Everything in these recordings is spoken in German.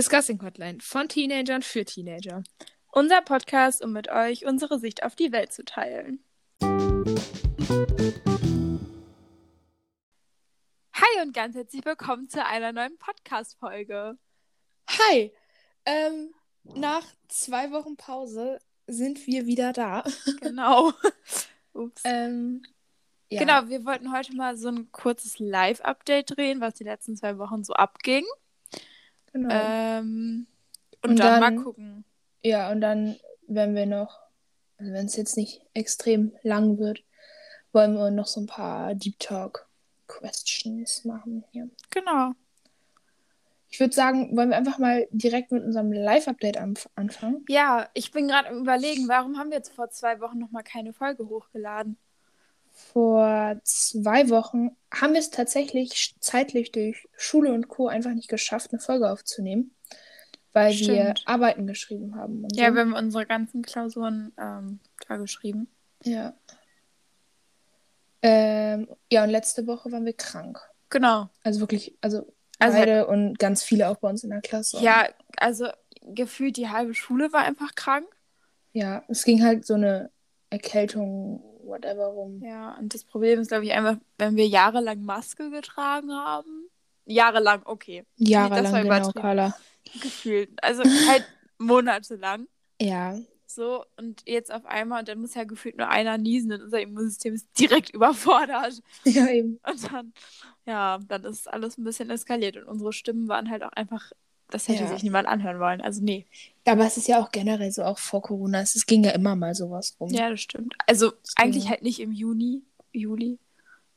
Discussing Hotline von Teenagern für Teenager. Unser Podcast, um mit euch unsere Sicht auf die Welt zu teilen. Hi und ganz herzlich willkommen zu einer neuen Podcast-Folge. Hi! Ähm, nach zwei Wochen Pause sind wir wieder da. Genau. Ups. ähm, ja. Genau, wir wollten heute mal so ein kurzes Live-Update drehen, was die letzten zwei Wochen so abging. Genau. Ähm, und, Und dann, dann- mal gucken. ja, und dann, wenn wir noch, also wenn es jetzt nicht extrem lang wird, wollen wir noch so ein paar Deep Talk Questions machen hier. Genau. Ich würde sagen, wollen wir einfach mal direkt mit unserem Live-Update anf anfangen? Ja, ich bin gerade am überlegen, warum haben wir jetzt vor zwei Wochen noch mal keine Folge hochgeladen? Vor zwei Wochen haben wir es tatsächlich zeitlich durch Schule und Co. einfach nicht geschafft, eine Folge aufzunehmen, weil wir Stimmt. Arbeiten geschrieben haben. Ja, so. wir haben unsere ganzen Klausuren ähm, da geschrieben. ja. Ähm, ja, und letzte Woche waren wir krank. Genau. Also wirklich, also, Also- beide und ganz viele auch bei uns in der Klasse. Ja, also gefühlt die halbe Schule war einfach krank. Ja, es ging halt so eine Erkältung, whatever rum. Ja, und das Problem ist, glaube ich, einfach, wenn wir jahrelang Maske getragen haben. Jahrelang, okay. Jahrelang, das war genau. Carla. Gefühlt. Also halt monatelang. Ja, So, und jetzt auf einmal, und dann muss ja gefühlt nur einer niesen und unser Immunsystem ist direkt überfordert. ja, eben. Und dann, ja, dann ist alles ein bisschen eskaliert und unsere Stimmen waren halt auch einfach, das hätte Ja. sich niemand anhören wollen. Also, nee. Aber es ist ja auch generell so, auch vor Corona, es ging ja immer mal sowas rum. Ja, das stimmt. Also, Deswegen. eigentlich halt nicht im Juni, Juli.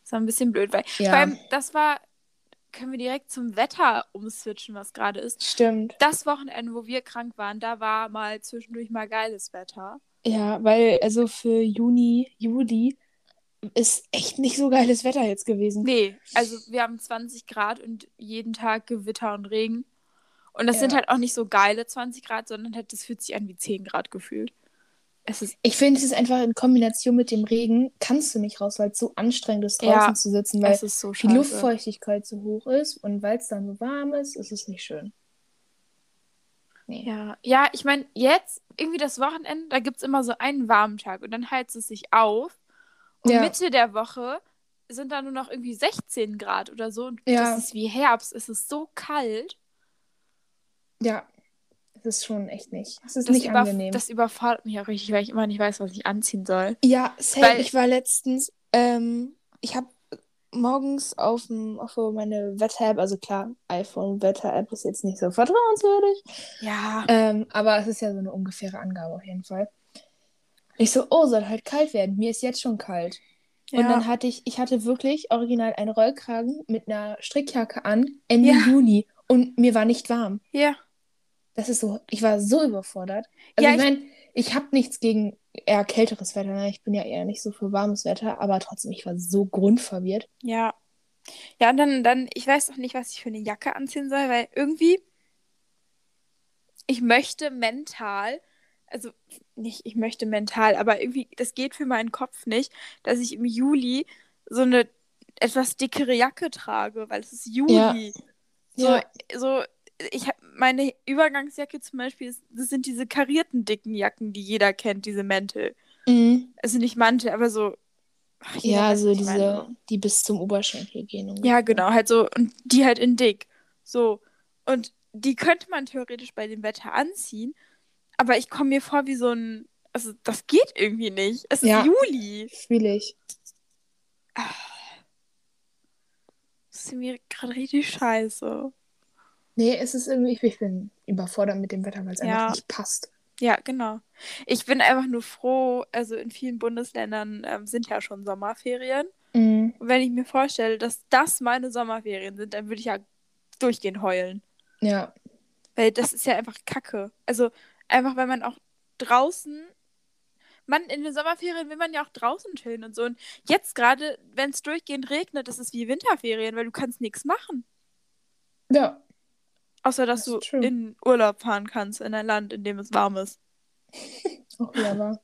Das war ein bisschen blöd, weil Ja. vor allem, das war, können wir direkt zum Wetter umswitchen, was gerade ist. Stimmt. Das Wochenende, wo wir krank waren, da war mal zwischendurch mal geiles Wetter. Ja, weil also für Juni, Juli ist echt nicht so geiles Wetter jetzt gewesen. Nee, also wir haben 20 Grad und jeden Tag Gewitter und Regen. Und das Ja. sind halt auch nicht so geile 20 Grad, sondern halt, das fühlt sich an wie 10 Grad gefühlt. Es ist, Ich finde, es ist einfach in Kombination mit dem Regen, kannst du nicht raus, weil es so anstrengend ist, draußen Ja, zu sitzen, weil so die. Luftfeuchtigkeit so hoch ist und weil es dann so warm ist, ist es nicht schön. Nee. Ja, ja, ich meine, jetzt irgendwie das Wochenende, da gibt es immer so einen warmen Tag und dann heizt es sich auf. Und Ja. Mitte der Woche sind da nur noch irgendwie 16 Grad oder so. Und Ja. das ist wie Herbst. Es ist so kalt. Ja, es ist schon echt nicht. Es ist Das, nicht angenehm. das überfordert mich auch richtig, weil ich immer nicht weiß, was ich anziehen soll. Ja, safe. Weil- ich war letztens, ähm, ich habe morgens auf, dem- auf meine Wetter-App, also klar, iPhone-Wetter-App ist jetzt nicht so vertrauenswürdig, Ja. ähm, aber es ist ja so eine ungefähre Angabe auf jeden Fall. Ich so, oh, soll halt kalt werden. Mir ist jetzt schon kalt. Und ja. dann hatte ich, ich hatte wirklich original einen Rollkragen mit einer Strickjacke an, Ende Ja. Juni. Und mir war nicht warm. ja. Das ist so, ich war so überfordert. Also Ja, ich ich- meine, ich habe nichts gegen eher kälteres Wetter. Ne? Ich bin ja eher nicht so für warmes Wetter, aber trotzdem, ich war so grundverwirrt. Ja. Ja, und dann, dann, ich weiß noch nicht, was ich für eine Jacke anziehen soll, weil irgendwie, ich möchte mental, also nicht, ich möchte mental, aber irgendwie, das geht für meinen Kopf nicht, dass ich im Juli so eine etwas dickere Jacke trage, weil es ist Juli. So, Ja. so, ich habe meine Übergangsjacke zum Beispiel, ist, das sind diese karierten dicken Jacken, die jeder kennt, diese Mäntel. Mhm. Also nicht Mantel, aber so. ach, Ja, so ich meine, diese, die bis zum Oberschenkel gehen. ungefähr. Ja, genau, halt so. Und die halt in dick. So. Und die könnte man theoretisch bei dem Wetter anziehen. Aber ich komme mir vor wie so ein. Also, das geht irgendwie nicht. Es ist Ja. Juli. Fühl ich. Das ist mir gerade richtig scheiße. Nee, es ist irgendwie, ich bin überfordert mit dem Wetter, weil es Ja. einfach nicht passt. Ja, genau. Ich bin einfach nur froh. Also, in vielen Bundesländern ähm, sind ja schon Sommerferien. Mhm. Und wenn ich mir vorstelle, dass das meine Sommerferien sind, dann würde ich ja durchgehend heulen. Ja. Weil das ist ja einfach Kacke. Also einfach, weil man auch draußen, man in den Sommerferien will man ja auch draußen chillen und so. Und jetzt gerade, wenn es durchgehend regnet, das ist wie Winterferien, weil du kannst nichts machen. Ja. Außer, dass Das du in Urlaub fahren kannst in ein Land, in dem es warm ist. Auch wahr.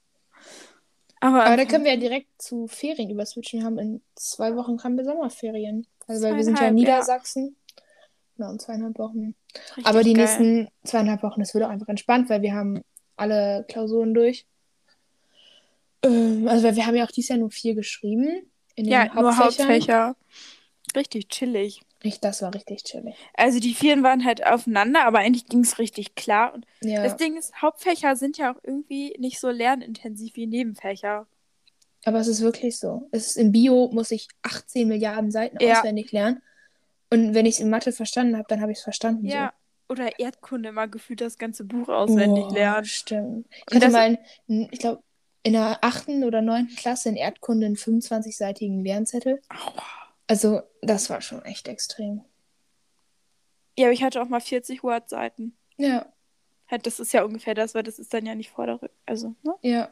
Aber, Aber da können wir ja direkt zu Ferien überswitchen. Wir haben in zwei Wochen haben wir Sommerferien. Also weil wir sind ja in ja. Niedersachsen. Genau, zweieinhalb Wochen. Richtig Aber die geil. nächsten zweieinhalb Wochen, das wird auch einfach entspannt, weil wir haben alle Klausuren durch. Ähm, also weil wir haben ja auch dieses Jahr nur vier geschrieben. In den Ja, nur Hauptfächern. Hauptfächer. Richtig chillig. Ich, das war richtig chillig. Also die vielen waren halt aufeinander, aber eigentlich ging es richtig klar. Und Ja. das Ding ist, Hauptfächer sind ja auch irgendwie nicht so lernintensiv wie Nebenfächer. Aber es ist wirklich so. Es ist, in Bio muss ich 18 Milliarden Seiten Ja. auswendig lernen. Und wenn ich es in Mathe verstanden habe, dann habe ich es verstanden. Ja. Oder Erdkunde mal gefühlt das ganze Buch so. auswendig Oh, lernen. Stimmt. Ich hatte mal, einen, ich glaube, in der achten oder neunten Klasse in Erdkunde einen 25-seitigen Lernzettel. Aua. Also, das war schon echt extrem. Ja, aber ich hatte auch mal 40 Word-Seiten. Ja, Halt, das ist ja ungefähr das, weil das ist dann ja nicht Vorderrücken. Also, ne? ja.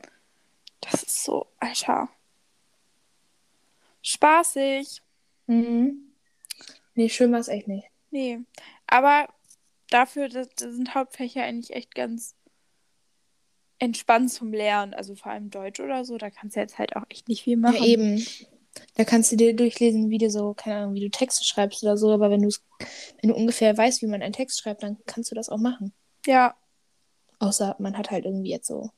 Das ist so, Alter. Spaßig. Mhm. Nee, schön war es echt nicht. Nee. Aber dafür das, das sind Hauptfächer eigentlich echt ganz entspannt zum Lernen. Also vor allem Deutsch oder so. Da kannst du jetzt halt auch echt nicht viel machen. Ja, eben. Da kannst du dir durchlesen, wie du so, keine Ahnung, wie du Texte schreibst oder so, aber wenn du wenn du ungefähr weißt, wie man einen Text schreibt, dann kannst du das auch machen. Ja. Außer man hat halt irgendwie jetzt so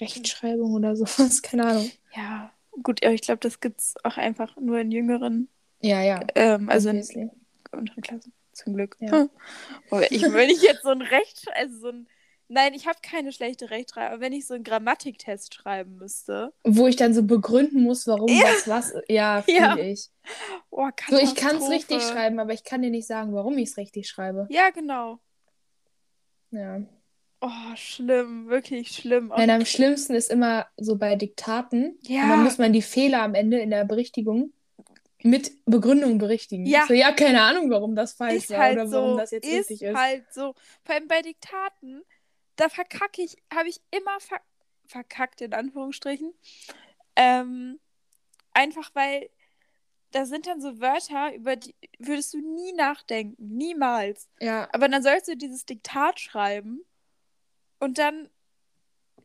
Rechtschreibung oder sowas, keine Ahnung. Ja. Gut, aber ich glaube, das gibt's auch einfach nur in jüngeren, Ja, ja. ähm, also in unteren Klassen. Zum Glück. Ja. Hm. Ich, wenn ich jetzt so ein Recht, also so ein, nein, ich habe keine schlechte Rechtschreibung, aber wenn ich so einen Grammatiktest schreiben müsste, Wo ich dann so begründen muss, warum Ja. was was. Ja, fühle Ja. ich. oh, So, ich kann es richtig schreiben, aber ich kann dir nicht sagen, warum ich es richtig schreibe. Ja, genau. Ja. Oh, schlimm, wirklich schlimm. Nein, am schlimmsten ist immer so bei Diktaten. Ja. Und dann muss man die Fehler am Ende in der Berichtigung mit Begründung berichtigen. Ja. So, ja, keine Ahnung, warum das falsch ist war halt oder so, warum das jetzt ist richtig ist. halt so. Vor allem bei Diktaten, da verkacke ich, habe ich immer ver verkackt, in Anführungsstrichen. Ähm, einfach weil da sind dann so Wörter, über die würdest du nie nachdenken. Niemals. Ja, Aber dann sollst du dieses Diktat schreiben und dann,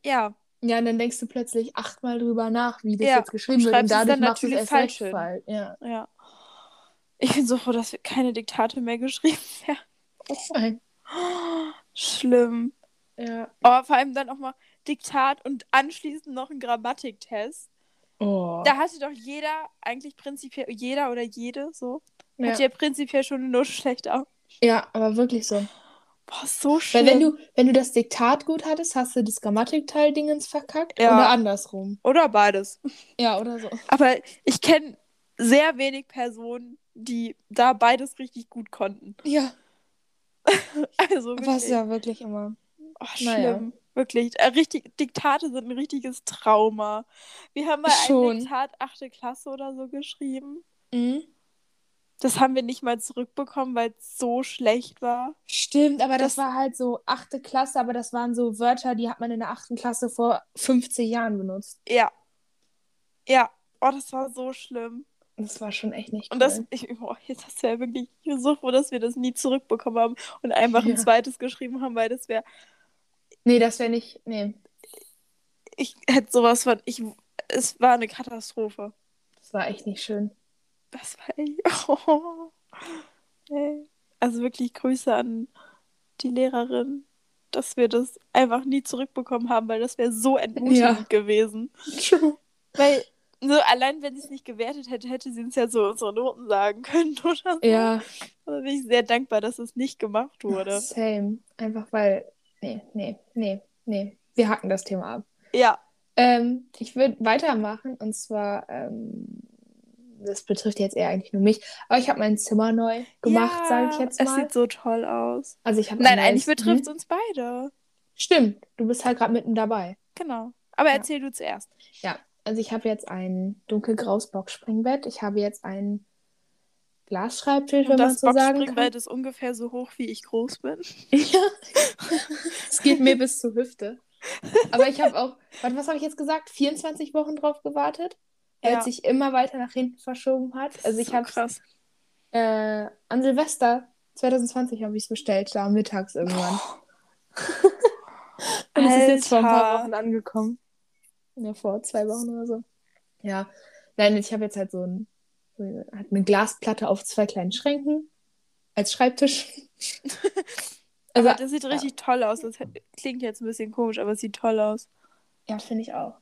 ja, ja, und dann denkst du plötzlich achtmal drüber nach, wie das Ja, jetzt geschrieben wird. Und dadurch dann machst du es natürlich erst falsch falsch. Ja. ja. Ich bin so froh, dass wir keine Diktate mehr geschrieben werden. Schlimm. Ja. Oh, vor allem dann auch mal Diktat und anschließend noch ein Grammatiktest. Oh. Da hatte doch jeder, eigentlich prinzipiell, jeder oder jede so, ja. hat ja prinzipiell schon eine Note schlechter. ja, aber wirklich so. Boah, so schlimm. Weil wenn du, wenn du das Diktat gut hattest, hast du das Grammatikteil-Dingens verkackt Ja. oder andersrum. Oder beides. Ja, oder so. Aber ich kenne sehr wenig Personen, die da beides richtig gut konnten. Ja, Also wirklich. was ja wirklich immer. Oh, Naja. schlimm. Wirklich. Äh, richtig, Diktate sind ein richtiges Trauma. Wir haben mal Schon. ein Diktat 8. Klasse oder so geschrieben. Mhm. Das haben wir nicht mal zurückbekommen, weil es so schlecht war. Stimmt, aber das, Das- war halt so achte Klasse, aber das waren so Wörter, die hat man in der achten Klasse vor 50 Jahren benutzt. Ja. Ja. Oh, das war so schlimm. Das war schon echt nicht cool. Und das, ich, oh, jetzt hast du ja wirklich so froh, dass wir das nie zurückbekommen haben und einfach ein Ja. zweites geschrieben haben, weil das wäre, nee, das wäre nicht. Nee, ich hätte sowas von, ich, es war eine Katastrophe. das war echt nicht schön. Das war echt, oh. Ey. Also wirklich Grüße an die Lehrerin, dass wir das einfach nie zurückbekommen haben, weil das wäre so entmutigend Ja. gewesen. True. Weil so allein, wenn sie es nicht gewertet hätte, hätte sie uns ja so unsere Noten sagen können oder so. Ja, Da bin ich sehr dankbar, dass es nicht gemacht wurde. same. Einfach weil. Nee, nee, nee, nee. Wir hacken das Thema ab. Ja, Ähm, ich würde weitermachen und zwar, ähm, das betrifft jetzt eher eigentlich nur mich, aber ich habe mein Zimmer neu gemacht, ja, sage ich jetzt Es mal. sieht so toll aus. Also ich habe Nein, ein eigentlich neues- betrifft es Mhm. uns beide. Stimmt, du bist halt gerade mitten dabei. Genau. Aber Ja. erzähl du zuerst. Ja, also ich habe jetzt ein dunkelgraues Boxspringbett. Ich habe jetzt einen Glasschreibtisch, wenn man das so sagen kann. Boxspringbett ist ungefähr so hoch, wie ich groß bin. Ja. Es geht mir bis zur Hüfte. Aber ich habe auch, warte, was habe ich jetzt gesagt? 24 Wochen drauf gewartet, weil Ja. es sich immer weiter nach hinten verschoben hat. Also ich so habe krass. äh, an Silvester 2020 habe ich es bestellt, da mittags irgendwann. Und es ist jetzt vor ein paar. Wochen angekommen. Ja, vor zwei Wochen oder so. Ja. Nein, ich habe jetzt halt so, ein, so eine, Glasplatte auf zwei kleinen Schränken. als Schreibtisch. Also, aber das sieht richtig toll aus. Das klingt jetzt ein bisschen komisch, aber es sieht toll aus. Ja, finde ich auch.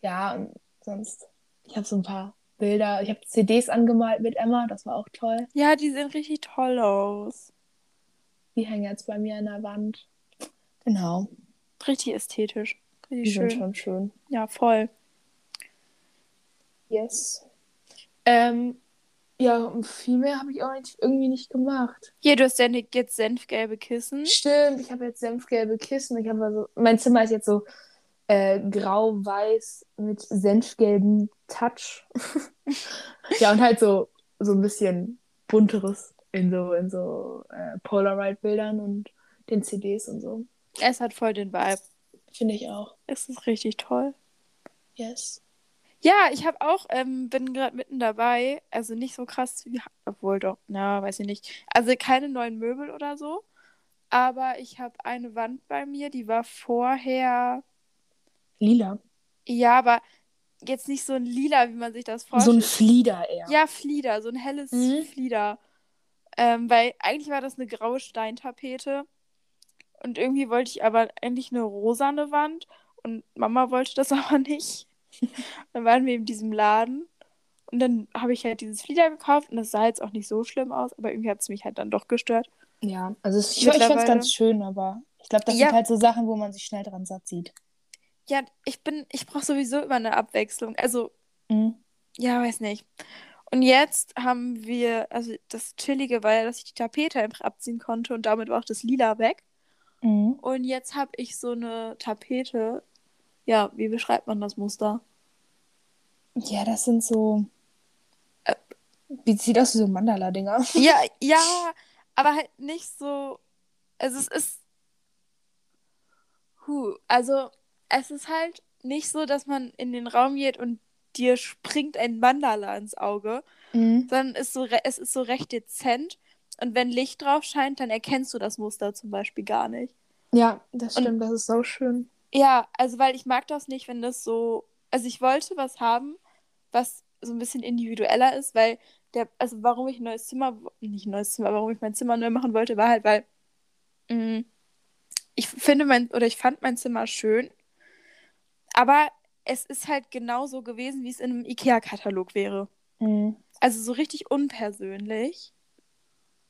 Ja, und sonst, ich habe so ein paar Bilder. Ich habe CDs angemalt mit Emma, das war auch toll. Ja, die sehen richtig toll aus. Die hängen jetzt bei mir an der Wand. Genau, Richtig ästhetisch. die Richtig sind schön. schon schön. Ja, voll. Yes. Ähm, ja, und viel mehr habe ich auch nicht, irgendwie nicht gemacht. Hier, du hast deine jetzt senfgelbe Kissen. Stimmt, ich habe jetzt senfgelbe Kissen. Ich also, mein Zimmer ist jetzt so äh, grau-weiß mit senfgelbem Touch. ja, und halt so, so ein bisschen bunteres in so, in so äh, Polaroid-Bildern und den CDs und so. Es hat voll den Vibe. Finde ich auch. Es ist richtig toll. Yes. Ja, ich habe auch, ähm, bin gerade mitten dabei, also nicht so krass wie, obwohl doch, na, weiß ich nicht. Also keine neuen Möbel oder so, aber ich habe eine Wand bei mir, die war vorher, Lila. ja, aber jetzt nicht so ein lila, wie man sich das So ein vorstellt. Flieder eher. Ja, Flieder, so ein helles Mhm. Flieder. Ähm, weil eigentlich war das eine graue Steintapete und irgendwie wollte ich aber eigentlich eine rosane Wand und Mama wollte das aber nicht. dann waren wir in diesem Laden und dann habe ich halt dieses Flieder gekauft und das sah jetzt auch nicht so schlimm aus, aber irgendwie hat es mich halt dann doch gestört. Ja, also es- ich, ich fand es ganz schön, aber ich glaube, das Ja. sind halt so Sachen, wo man sich schnell dran satt sieht. Ja, ich bin, ich brauche sowieso immer eine Abwechslung. Also, Mhm. ja, weiß nicht. Und jetzt haben wir, also das Chillige war ja, dass ich die Tapete einfach abziehen konnte und damit war auch das Lila weg. Mhm. Und jetzt habe ich so eine Tapete. Ja, wie beschreibt man das Muster? Ja, das sind so. Äh, wie sieht aus wie so Mandala-Dinger? Ja, ja, aber halt nicht so. Also es ist. Huh, also es ist halt nicht so, dass man in den Raum geht und dir springt ein Mandala ins Auge, Mhm. sondern es ist so, es ist so recht dezent. Und wenn Licht drauf scheint, dann erkennst du das Muster zum Beispiel gar nicht. Ja, das Und- stimmt, das ist so schön. Ja, also weil ich mag das nicht, wenn das so. Also ich wollte was haben, was so ein bisschen individueller ist, weil der, also warum ich ein neues Zimmer, nicht ein neues Zimmer, warum ich mein Zimmer neu machen wollte, war halt, weil mh, ich finde mein, oder ich fand mein Zimmer schön, aber es ist halt genauso gewesen, wie es in einem IKEA-Katalog wäre. Mhm. Also so richtig unpersönlich.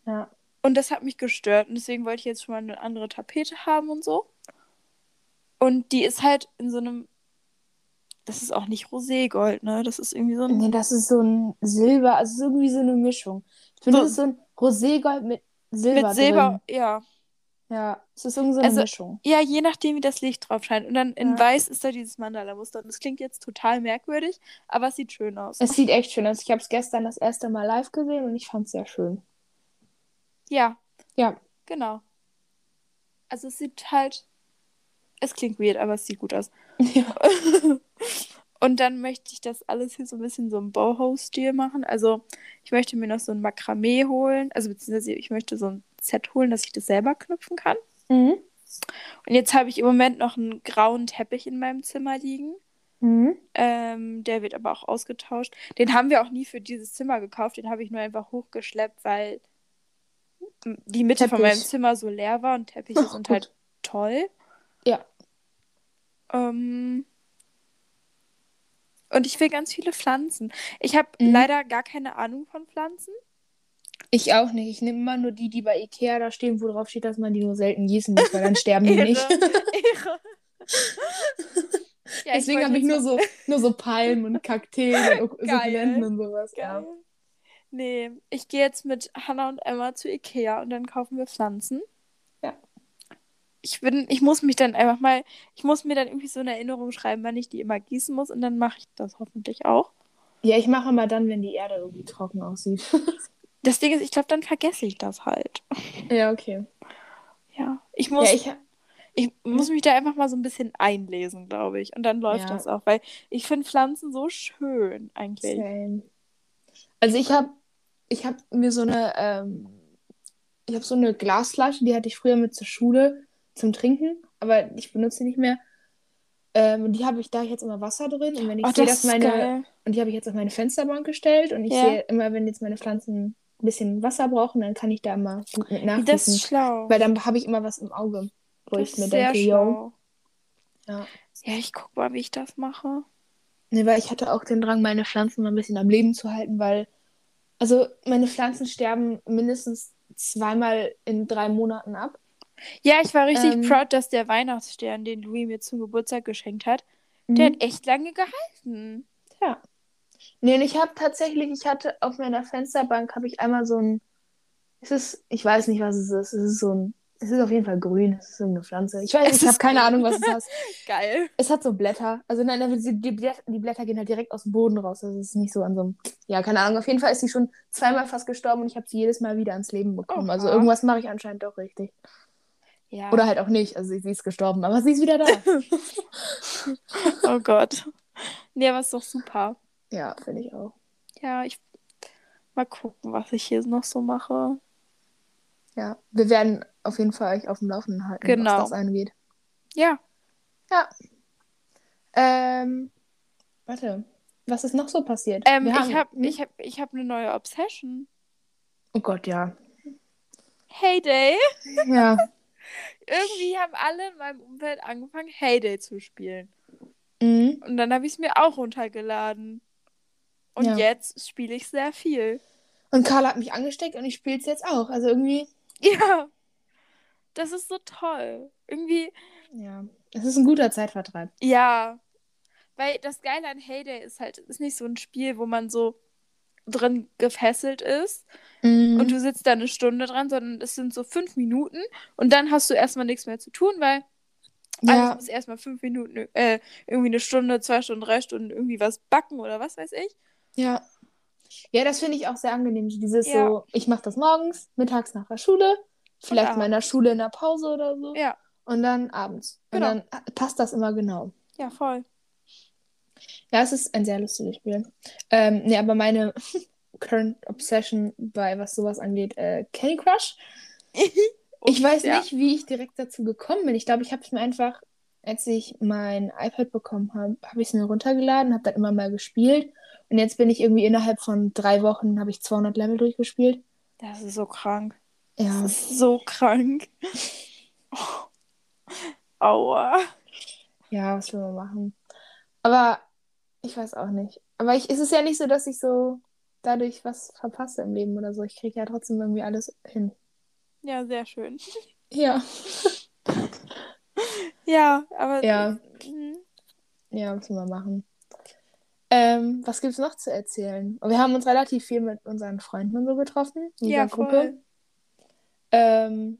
Ja. Und das hat mich gestört. Und deswegen wollte ich jetzt schon mal eine andere Tapete haben und so. Und die ist halt in so einem. Das ist auch nicht Roségold, ne? Das ist irgendwie so ein. Nee, das ist so ein Silber, also irgendwie so eine Mischung. Ich finde, So- das ist so ein Roségold mit Silber. mit Silber, Drin. ja. Ja, es ist irgendwie so eine Also- Mischung. Ja, je nachdem, wie das Licht drauf scheint. Und dann in Ja. Weiß ist da dieses Mandala-Muster. Und das klingt jetzt total merkwürdig, aber es sieht schön aus. Es sieht echt schön aus. Ich habe es gestern das erste Mal live gesehen und ich fand es sehr schön. Ja, Ja. genau. Also es sieht halt. Es klingt weird, aber es sieht gut aus. ja. Und dann möchte ich das alles hier so ein bisschen so im Boho-Stil machen. Also ich möchte mir noch so ein Makramee holen. Also beziehungsweise ich möchte so ein Set holen, dass ich das selber knüpfen kann. Mhm. Und jetzt habe ich im Moment noch einen grauen Teppich in meinem Zimmer liegen. Mhm. Ähm, der wird aber auch ausgetauscht. Den haben wir auch nie für dieses Zimmer gekauft. Den habe ich nur einfach hochgeschleppt, weil die Mitte von Teppich. meinem Zimmer so leer war und Teppiche Ach, sind gut. halt toll. Ja. Ähm, und ich will ganz viele Pflanzen. Ich habe Mhm. leider gar keine Ahnung von Pflanzen. Ich auch nicht. Ich nehme immer nur die, die bei Ikea da stehen, wo drauf steht, dass man die nur selten gießen muss, weil dann sterben die nicht. Ehre. Ja, Deswegen habe ich nur so, nur so Palmen und Kakteen und. Sukkulenten und sowas. Geil. Ja. Nee, ich gehe jetzt mit Hannah und Emma zu Ikea und dann kaufen wir Pflanzen. Ich bin, ich muss mich dann einfach mal, ich muss mir dann irgendwie so eine Erinnerung schreiben, wann ich die immer gießen muss und dann mache ich das hoffentlich auch. ja, ich mache immer dann, wenn die Erde irgendwie trocken aussieht. Das Ding ist, ich glaube, dann vergesse ich das halt. ja, okay. Ja, ich muss, Ja, ich, ich muss mich da einfach mal so ein bisschen einlesen, glaube ich. Und dann läuft Ja. das auch, weil ich finde Pflanzen so schön eigentlich. Same. Also ich habe ich hab mir so eine, ähm, ich habe so eine Glasflasche, die hatte ich früher mit zur Schule zum Trinken, aber ich benutze die nicht mehr. Ähm, und die habe ich da jetzt immer Wasser drin und wenn ich Oh, sehe, das dass meine geil. und die habe ich jetzt auf meine Fensterbank gestellt und ich Ja. sehe immer, wenn jetzt meine Pflanzen ein bisschen Wasser brauche und dann kann ich da immer gut mit Das ist nachgießen. schlau. Weil dann habe ich immer was im Auge, wo das ich mir denke, yo. Ja. Ja, ich guck mal, wie ich das mache. Nee, weil ich hatte auch den Drang, meine Pflanzen mal ein bisschen am Leben zu halten, weil, also meine Pflanzen sterben mindestens zweimal in drei Monaten ab. Ja, ich war richtig Ähm. proud, dass der Weihnachtsstern, den Louis mir zum Geburtstag geschenkt hat, der Mhm. hat echt lange gehalten. Ja. Nee, und ich habe tatsächlich, ich hatte auf meiner Fensterbank, habe ich einmal so ein, es ist, ich weiß nicht, was es ist, es ist so ein, es ist auf jeden Fall grün, es ist irgendeine Pflanze. Ich weiß, Es ich habe keine. Ahnung, was es ist. Geil. Es hat so Blätter. Also nein, die, die, Blätter, die Blätter gehen halt direkt aus dem Boden raus. Also es ist nicht so an so einem. Ja, keine Ahnung. Auf jeden Fall ist sie schon zweimal fast gestorben und ich habe sie jedes Mal wieder ans Leben bekommen. Also Oha. irgendwas mache ich anscheinend doch richtig. Ja. Oder halt auch nicht. Also sie, sie ist gestorben, aber sie ist wieder da. Oh Gott. Nee, aber ist doch super. ja, finde ich auch. Ja, ich mal gucken, was ich hier noch so mache. Ja, wir werden auf jeden Fall euch auf dem Laufenden halten, Genau. was das angeht. Ja. Ja. Ähm, warte. Was ist noch so passiert? Ähm, Wir ich habe hm? ich hab, ich hab eine neue Obsession. Oh Gott, ja. Heyday. Ja. Irgendwie haben alle in meinem Umfeld angefangen, Heyday zu spielen. Mhm. Und dann habe ich es mir auch runtergeladen. Und Ja. jetzt spiele ich sehr viel. Und Carla hat mich angesteckt und ich spiele es jetzt auch. Also irgendwie, Ja. Das ist so toll. Irgendwie, ja. Es ist ein guter Zeitvertreib. ja. Weil das Geile an Heyday ist halt, es ist nicht so ein Spiel, wo man so drin gefesselt ist Mhm. und du sitzt da eine Stunde dran, sondern es sind so fünf Minuten und dann hast du erstmal nichts mehr zu tun, weil alles ja, muss erstmal fünf Minuten, äh, irgendwie eine Stunde, zwei Stunden, drei Stunden irgendwie was backen oder was weiß ich. ja. Ja, das finde ich auch sehr angenehm. Dieses Ja. so, ich mache das morgens, mittags nach der Schule, vielleicht in abends. meiner Schule in der Pause oder so. Ja, Und dann abends. Genau. Und dann passt das immer genau. ja, voll. Ja, es ist ein sehr lustiges Spiel. Ähm, nee, aber meine Current Obsession bei was sowas angeht, äh, Candy Crush. Ich weiß ja. nicht, wie ich direkt dazu gekommen bin. Ich glaube, ich habe es mir einfach, als ich mein iPad bekommen habe, habe ich es mir runtergeladen, habe dann immer mal gespielt. Und jetzt bin ich irgendwie innerhalb von drei Wochen, habe ich 200 Level durchgespielt. Das ist so krank. Ja, Das ist so krank. Oh. Aua. ja, was will man machen? Aber ich weiß auch nicht. Aber ich, es ist ja nicht so, dass ich so dadurch was verpasse im Leben oder so. Ich kriege ja trotzdem irgendwie alles hin. Ja, sehr schön. Ja. Ja, aber. Ja. Mhm. Ja, müssen wir machen. Ähm, was gibt's noch zu erzählen? Wir haben uns relativ viel mit unseren Freunden und so getroffen, in dieser Ja, Gruppe. voll. Ähm,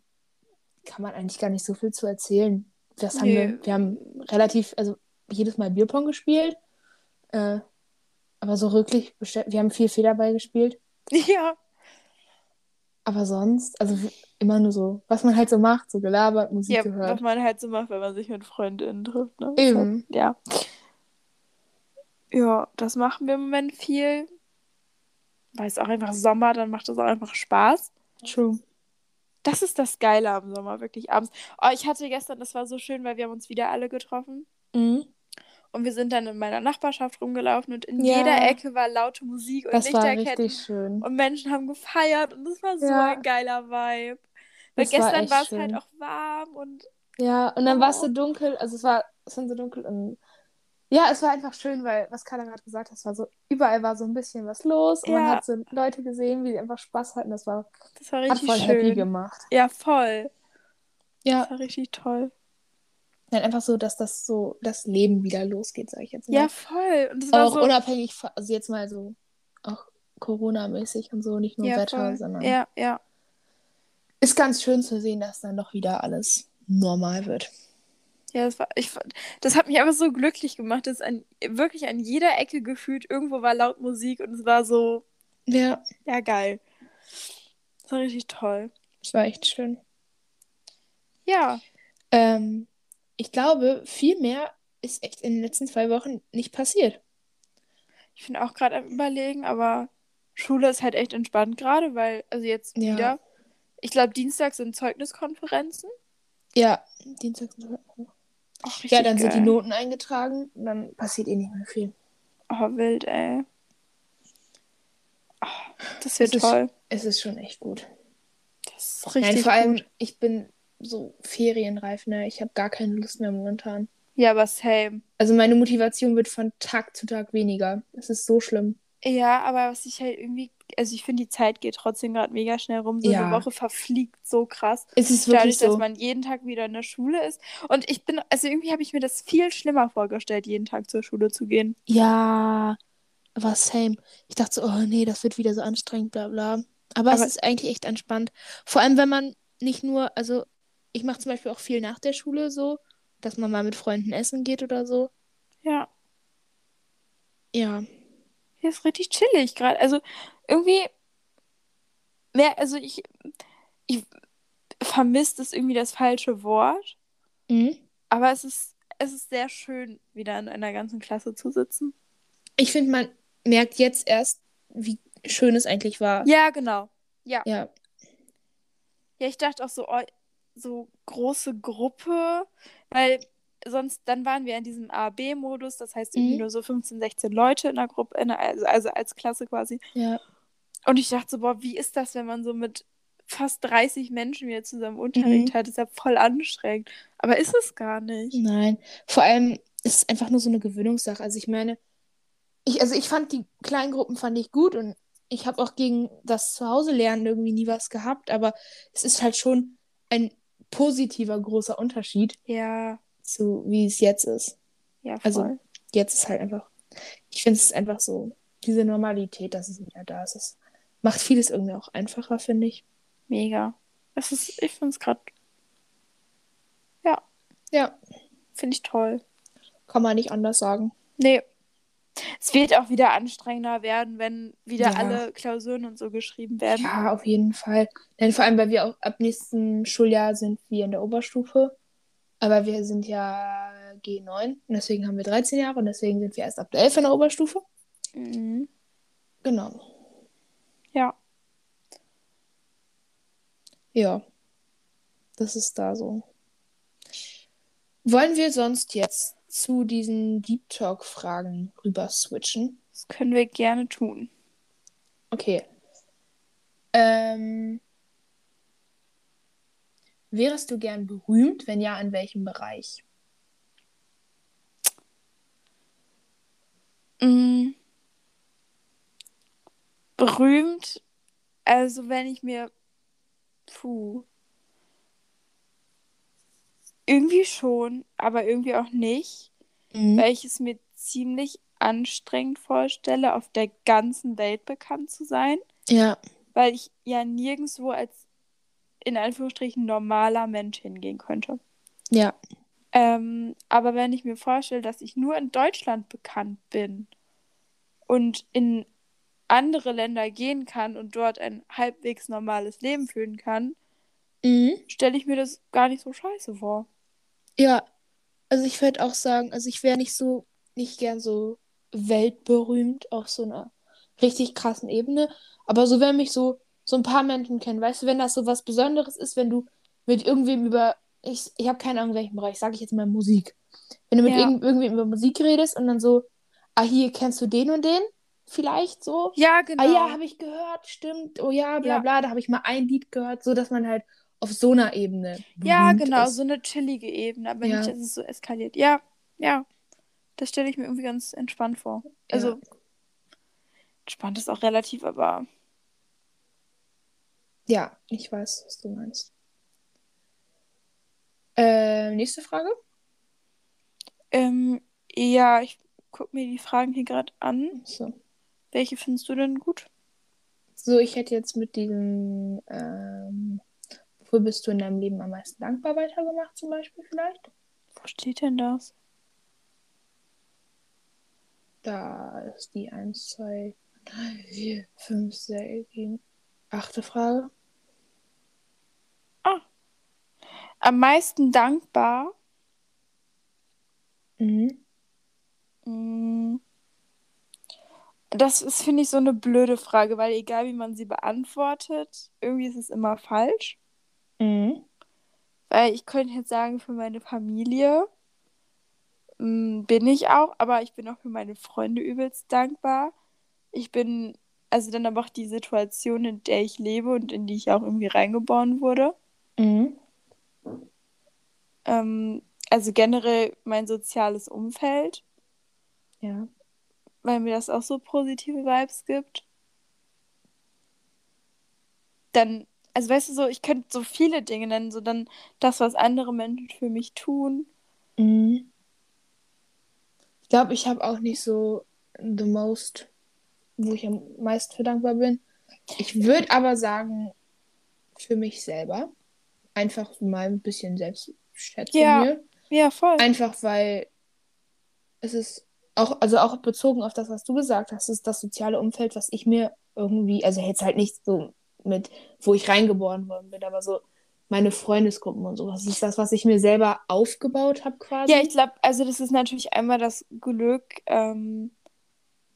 kann man eigentlich gar nicht so viel zu erzählen. Das haben Nö. wir, wir haben relativ, also jedes Mal Bierpong gespielt. Äh, aber so wirklich, wir haben viel Federball gespielt. Ja. Aber sonst, also immer nur so, was man halt so macht, so gelabert, Musik Ja, gehört. was man halt so macht, wenn man sich mit Freundinnen trifft. Ne? Eben. Halt, ja. Ja, das machen wir im Moment viel. Weil es auch einfach Sommer, dann macht das auch einfach Spaß. True. Das ist das Geile am Sommer, wirklich abends. Oh, ich hatte gestern, das war so schön, weil wir haben uns wieder alle getroffen. Mhm. Und wir sind dann in meiner Nachbarschaft rumgelaufen und in Ja. jeder Ecke war laute Musik und Das Lichterketten. schön. Und Menschen haben gefeiert und es war so Ja. ein geiler Vibe. Weil Das gestern war es halt auch warm und Ja, und dann war es Oh. so dunkel, also es war, es war so dunkel und ja, es war einfach schön, weil, was Carla gerade gesagt hat, es war so, überall war so ein bisschen was los und man Ja. hat so Leute gesehen, wie die einfach Spaß hatten, das war, das war hat richtig voll happy schön. gemacht. Ja, voll. Ja, Das war richtig toll. Dann einfach so, dass das so, das Leben wieder losgeht, sag ich jetzt mal. Ja, voll. Und es war auch so. unabhängig, von, also jetzt mal so, auch Corona-mäßig und so, nicht nur ja, Wetter, voll. sondern Ja, ja. ist ganz schön zu sehen, dass dann doch wieder alles normal wird. Ja, das, war, ich, das hat mich einfach so glücklich gemacht, dass an, wirklich an jeder Ecke gefühlt irgendwo war laut Musik und es war so, Ja, ja, geil. Das war richtig toll. es war echt schön. Ja, Ähm, ich glaube, viel mehr ist echt in den letzten zwei Wochen nicht passiert. ich bin auch gerade am Überlegen, aber Schule ist halt echt entspannt gerade, weil, also jetzt Ja. wieder. Ich glaube, Dienstag sind Zeugniskonferenzen. Ja, Dienstag. Ach, richtig Ja, dann sind die geil. Noten eingetragen und dann passiert eh nicht mehr viel. Oh, wild, ey. Oh, das wird es toll. Ist, es ist schon echt gut. Das ist richtig Nein, vor allem, gut. ich bin so ferienreif, ne? Ich habe gar keine Lust mehr momentan. Ja, aber same. Also meine Motivation wird von Tag zu Tag weniger. Es ist so schlimm. Ja, aber was ich halt irgendwie, also ich finde, die Zeit geht trotzdem gerade mega schnell rum. So Ja. eine Woche verfliegt so krass. Es ist Dadurch, wirklich dass so. man jeden Tag wieder in der Schule ist. Und ich bin, also irgendwie habe ich mir das viel schlimmer vorgestellt, jeden Tag zur Schule zu gehen. Ja, war same. Ich dachte so, oh nee, das wird wieder so anstrengend, bla bla. Aber, es Aber- ist eigentlich echt entspannt. Vor allem, wenn man nicht nur, also ich mache zum Beispiel auch viel nach der Schule so, dass man mal mit Freunden essen geht oder so. Ja, Ja. hier ist richtig chillig gerade. Also irgendwie, mehr, also ich, ich vermisst ist irgendwie das falsche Wort. Mhm. Aber es ist, es ist sehr schön, wieder in einer ganzen Klasse zu sitzen. Ich finde, man merkt jetzt erst, wie schön es eigentlich war. Ja, genau. Ja. Ja. Ja, ich dachte auch so, oh, so große Gruppe, weil sonst, dann waren wir in diesem A-B-Modus, das heißt irgendwie Mhm. nur so 15, 16 Leute in der Gruppe, in der, also, also als Klasse quasi. Ja. Und ich dachte so, boah, wie ist das, wenn man so mit fast 30 Menschen wieder zusammen Unterricht Mhm. hat? Das ist ja voll anstrengend. Aber ist es gar nicht. Nein. Vor allem ist es einfach nur so eine Gewöhnungssache. Also ich meine, ich, also ich fand die kleinen Gruppen fand ich gut und ich habe auch gegen das Zuhause-Lernen irgendwie nie was gehabt, aber es ist halt schon ein positiver großer Unterschied Ja, zu wie es jetzt ist. ja, voll. Also- Jetzt ist halt einfach, ich finde es einfach so, diese Normalität, dass es wieder da ist. Es macht vieles irgendwie auch einfacher, finde ich. Mega. Es ist, ich finde es gerade, Ja, finde ich toll. kann man nicht anders sagen. Nee. Es wird auch wieder anstrengender werden, wenn wieder Ja. alle Klausuren und so geschrieben werden. Ja, auf jeden Fall. Denn vor allem, weil wir auch ab nächsten Schuljahr sind wir in der Oberstufe. Aber wir sind ja G9 und deswegen haben wir 13 Jahre und deswegen sind wir erst ab der 11 in der Oberstufe. Mhm. Genau. Ja. Ja. Das ist da so. Wollen wir sonst jetzt zu diesen Deep Talk-Fragen rüber switchen? Das können wir gerne tun. Okay. Ähm, wärest du gern berühmt? Wenn ja, in welchem Bereich? Mm. Berühmt. Also wenn ich mir. Puh. Irgendwie schon, aber irgendwie auch nicht. Weil ich es mir ziemlich anstrengend vorstelle, auf der ganzen Welt bekannt zu sein. Ja. Weil ich ja nirgendwo als in Anführungsstrichen normaler Mensch hingehen könnte. Ja. Ähm, aber wenn ich mir vorstelle, dass ich nur in Deutschland bekannt bin und in andere Länder gehen kann und dort ein halbwegs normales Leben führen kann, Mhm. stelle ich mir das gar nicht so scheiße vor. Ja. Also ich würde auch sagen, also ich wäre nicht so, nicht gern so weltberühmt auf so einer richtig krassen Ebene. Aber so, wenn mich so, so ein paar Menschen kennen, weißt du, wenn das so was Besonderes ist, wenn du mit irgendwem über, ich, ich habe keine Ahnung, in welchem Bereich, sage ich jetzt mal Musik. Wenn du mit Ja. irgend, irgendwem über Musik redest und dann so, ah, hier kennst du den und den? Vielleicht so. Ja, genau. Ah ja, habe ich gehört, stimmt. Oh ja, bla Ja. bla, da habe ich mal ein Lied gehört, so dass man halt auf so einer Ebene. ja, genau, ist. so eine chillige Ebene, aber Ja. nicht, dass es so eskaliert. Ja, ja. Das stelle ich mir irgendwie ganz entspannt vor. Also, Ja. entspannt ist auch relativ, aber Ja, ich weiß, was du meinst. Äh, nächste Frage. ähm, ja, ich gucke mir die Fragen hier gerade an. So. Welche findest du denn gut? so, ich hätte jetzt mit diesem, ähm, wofür bist du in deinem Leben am meisten dankbar weitergemacht, zum Beispiel vielleicht? Wo steht denn das? Da ist die 1, 2, 3, 4, 5, 6, 7, achte Frage. Am meisten dankbar. Mhm. Mm. Das ist, finde ich, so eine blöde Frage, weil egal wie man sie beantwortet, irgendwie ist es immer falsch. Mhm. Weil ich könnte jetzt sagen, für meine Familie mm, bin ich auch, aber ich bin auch für meine Freunde übelst dankbar. Ich bin also dann aber auch die Situation, in der ich lebe und in die ich auch irgendwie reingeboren wurde. Mhm. Ähm, also generell mein soziales Umfeld, Ja. weil mir das auch so positive Vibes gibt. Dann, also weißt du so, ich könnte so viele Dinge nennen, so dann das, was andere Menschen für mich tun. Mhm. Ich glaube, ich habe auch nicht so the most, wo ich am meisten für dankbar bin. Ich würde aber sagen, für mich selber. Einfach mal ein bisschen Selbstschätzung Ja. hier. Ja, voll. Einfach weil es ist auch, also auch bezogen auf das, was du gesagt hast, ist das soziale Umfeld, was ich mir irgendwie, also jetzt halt nicht so mit, wo ich reingeboren worden bin, aber so meine Freundesgruppen und sowas. Das ist das, was ich mir selber aufgebaut habe quasi. Ja, ich glaube, also das ist natürlich einmal das Glück, ähm,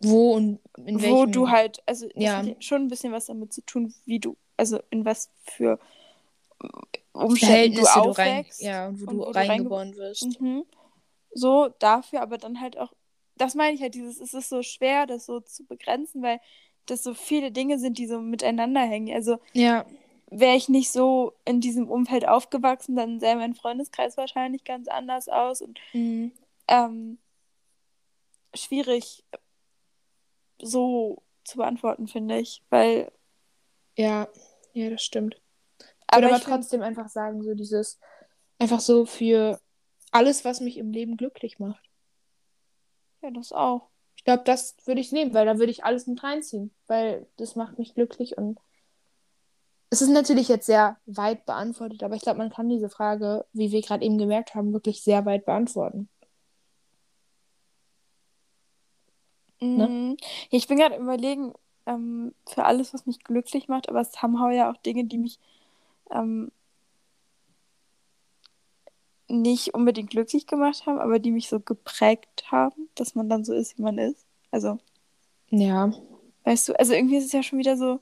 Wo und in welchem... wo du halt, also Ja. schon ein bisschen was damit zu tun, wie du, also in was für Umständen du Verhältnisse du rein, aufwächst. ja, und wo und du wo du reingeboren wirst. Mhm. So, dafür, aber dann halt auch, das meine ich halt, dieses, es ist so schwer, das so zu begrenzen, weil das so viele Dinge sind, die so miteinander hängen. Also Ja, wäre ich nicht so in diesem Umfeld aufgewachsen, dann sähe mein Freundeskreis wahrscheinlich ganz anders aus und mhm. ähm, schwierig so zu beantworten, finde ich, weil ja, ja, das stimmt. Ich würde aber aber ich find- trotzdem einfach sagen, so dieses, einfach so für alles, was mich im Leben glücklich macht. ja, das auch. Ich glaube, das würde ich nehmen, weil da würde ich alles mit reinziehen, weil das macht mich glücklich und es ist natürlich jetzt sehr weit beantwortet, aber ich glaube, man kann diese Frage, wie wir gerade eben gemerkt haben, wirklich sehr weit beantworten. Ne? Mhm. Ja, ich bin gerade überlegen, ähm, für alles, was mich glücklich macht, aber es haben ja auch Dinge, die mich ähm, nicht unbedingt glücklich gemacht haben, aber die mich so geprägt haben, dass man dann so ist, wie man ist. Also, Ja. weißt du, also irgendwie ist es ja schon wieder so,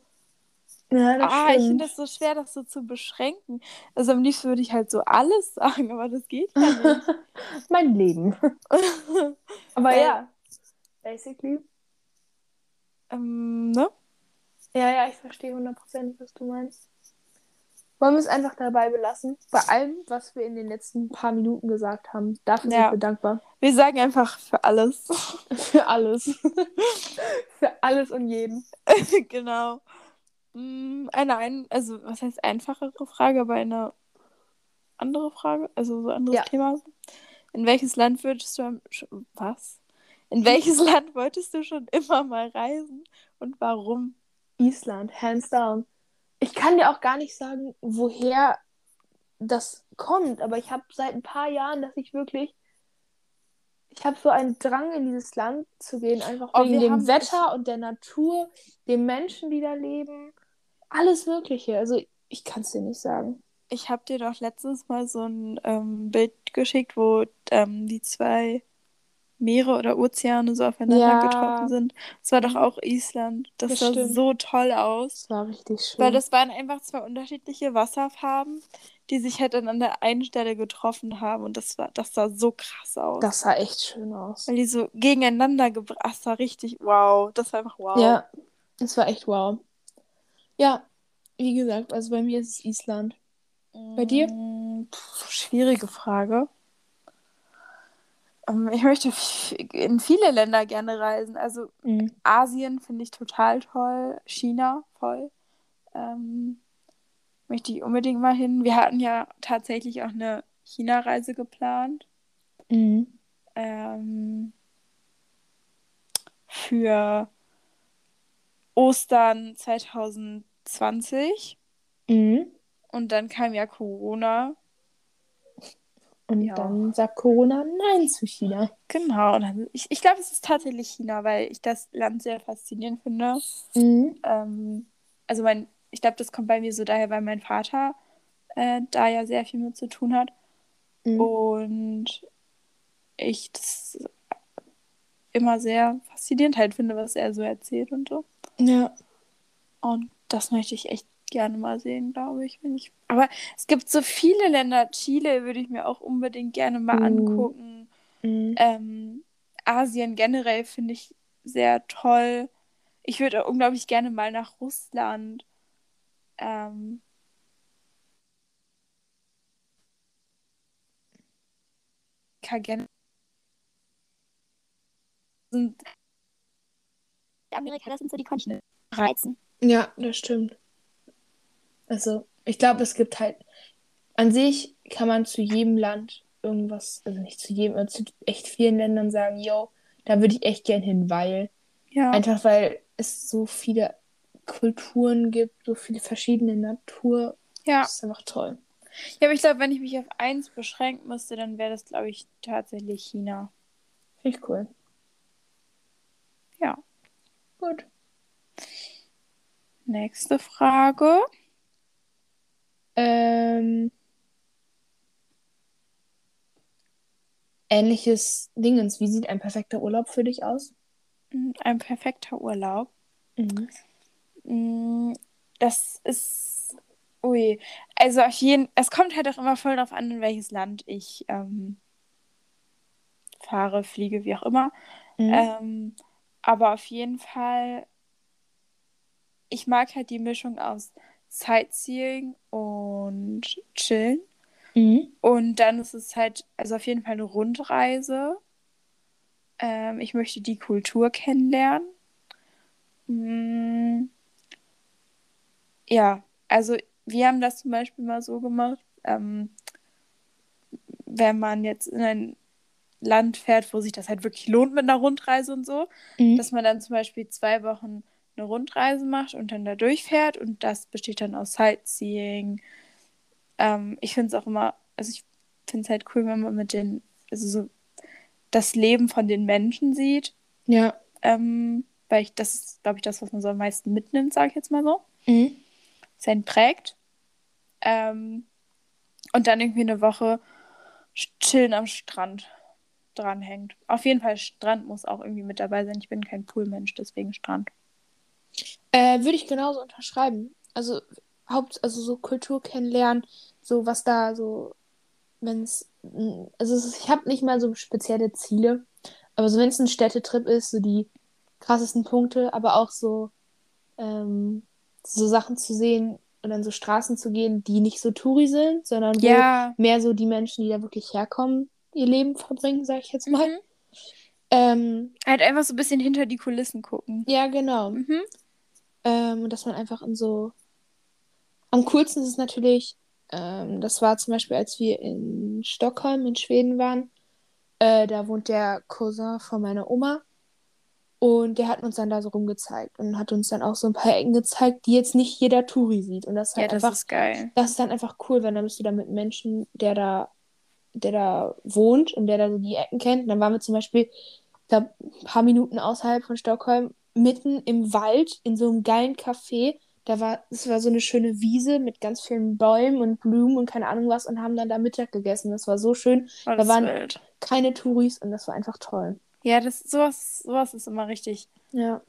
Ja, ah, ich finde das so schwer, das so zu beschränken. Also am liebsten würde ich halt so alles sagen, aber das geht ja nicht. mein Leben. Aber Weil- ja, basically. ähm, ne? Ja, ja, ich verstehe hundertprozentig, was du meinst. Wollen wir es einfach dabei belassen? Bei allem, was wir in den letzten paar Minuten gesagt haben. Dafür Ja. sind wir dankbar. Wir sagen einfach für alles. Für alles. Für alles und jeden. genau. Mm, Eine, ein, also was heißt einfachere Frage, aber eine andere Frage, also so ein anderes Ja. Thema. In welches Land würdest du am, was? In welches Land wolltest du schon immer mal reisen und warum? Island, hands down. Ich kann dir auch gar nicht sagen, woher das kommt, aber ich habe seit ein paar Jahren, dass ich wirklich. Ich habe so einen Drang, in dieses Land zu gehen, einfach Oh, wegen dem Wetter und der Natur, den Menschen, die da leben. Alles Mögliche. Also, ich kann es dir nicht sagen. Ich habe dir doch letztens mal so ein ähm, Bild geschickt, wo ähm, die zwei Meere oder Ozeane so aufeinander Ja. getroffen sind. Das war doch auch Island. Das, Das sah stimmt. so toll aus. Das war richtig schön. Weil das waren einfach zwei unterschiedliche Wasserfarben, die sich halt dann an der einen Stelle getroffen haben. Und das war, das sah so krass aus. das sah echt schön aus. Weil die so gegeneinander gebracht. Das war richtig wow. Das war einfach wow. Ja, es war echt wow. Ja, wie gesagt, also bei mir ist es Island. Bei dir? Mm, Puh, schwierige Frage. Ähm, Ich möchte in viele Länder gerne reisen. Also Mhm. Asien finde ich total toll. China voll. Ähm, möchte ich unbedingt mal hin. Wir hatten ja tatsächlich auch eine China-Reise geplant. Mhm. Ähm, für Ostern 2020. Mhm. Und dann kam ja Corona. Und Ja. dann sagt Corona Nein zu China. Genau. Ich ich glaube, es ist tatsächlich China, weil ich das Land sehr faszinierend finde. Mhm. Ähm, also mein, ich glaube, das kommt bei mir so daher, weil mein Vater äh, da ja sehr viel mit zu tun hat. Mhm. Und ich das immer sehr faszinierend halt finde, was er so erzählt und so. Ja. Und das möchte ich echt gerne mal sehen, glaube ich, ich. Aber es gibt so viele Länder. Chile würde ich mir auch unbedingt gerne mal Mhm. angucken. Mhm. Ähm, Asien generell finde ich sehr toll. ich würde unglaublich gerne mal nach Russland. Ähm, Amerika, das sind so die Kontinente reizen. Ja, das stimmt. Also, ich glaube, es gibt halt. An sich kann man zu jedem Land irgendwas, also nicht zu jedem, aber zu echt vielen Ländern sagen, yo, da würde ich echt gern hin, weil. Ja. Einfach weil es so viele Kulturen gibt, so viele verschiedene Natur. Ja. Das ist einfach toll. Ja, aber ich glaube, wenn ich mich auf eins beschränken müsste, dann wäre das, glaube ich, tatsächlich China. Finde ich cool. Ja. Gut. Nächste Frage. Ähm, ähnliches Dingens. Wie sieht ein perfekter Urlaub für dich aus? Mm, Ein perfekter Urlaub. Mhm. Mm, Das ist. Ui. Also auf jeden Es kommt halt auch immer voll drauf an, in welches Land ich ähm, fahre, fliege, wie auch immer. Mhm. Ähm, aber auf jeden Fall, ich mag halt die Mischung aus Sightseeing und Chillen. Mhm. Und dann ist es halt, also auf jeden Fall eine Rundreise. Ähm, ich möchte die Kultur kennenlernen. Mm, ja, also wir haben das zum Beispiel mal so gemacht, ähm, wenn man jetzt in ein Land fährt, wo sich das halt wirklich lohnt mit einer Rundreise und so, Mhm. dass man dann zum Beispiel zwei Wochen eine Rundreise macht und dann da durchfährt und das besteht dann aus Sightseeing. Ähm, ich finde es auch immer, also ich finde es halt cool, wenn man mit den, also so das Leben von den Menschen sieht, Ja. ähm, weil ich, das ist, glaube ich, das, was man so am meisten mitnimmt, sage ich jetzt mal so. Mhm. Sein prägt. Ähm, und dann irgendwie eine Woche chillen am Strand dranhängt. Auf jeden Fall, Strand muss auch irgendwie mit dabei sein. Ich bin kein Poolmensch, deswegen Strand. Äh, würde ich genauso unterschreiben. Also, Haupt, also so Kultur kennenlernen, so was da so, wenn es, also es ist- ich habe nicht mal so spezielle Ziele, aber so wenn es ein Städtetrip ist, so die krassesten Punkte, aber auch so, ähm, so Sachen zu sehen und dann so Straßen zu gehen, die nicht so Touri sind, sondern Ja. mehr so die Menschen, die da wirklich herkommen, ihr Leben verbringen, sag ich jetzt mal. Mhm. Ähm, Halt einfach so ein bisschen hinter die Kulissen gucken. ja, genau. Mhm. Ähm, und dass man einfach in so. Am coolsten ist es natürlich, ähm, das war zum Beispiel, als wir in Stockholm in Schweden waren. Äh, da wohnt der Cousin von meiner Oma. Und der hat uns dann da so rumgezeigt und hat uns dann auch so ein paar Ecken gezeigt, die jetzt nicht jeder Touri sieht. Und das ist Ja, halt das einfach, ist geil. das ist dann einfach cool, weil dann bist du da mit Menschen, der da, der da wohnt und der da so die Ecken kennt. Und dann waren wir zum Beispiel, ich glaube, ein paar Minuten außerhalb von Stockholm, mitten im Wald in so einem geilen Café. Da war, es war so eine schöne Wiese mit ganz vielen Bäumen und Blumen und keine Ahnung was und haben dann da Mittag gegessen. Das war so schön. Oh, Da das waren wild. keine Touris und das war einfach toll. Ja, das, sowas, sowas ist immer richtig, Ja.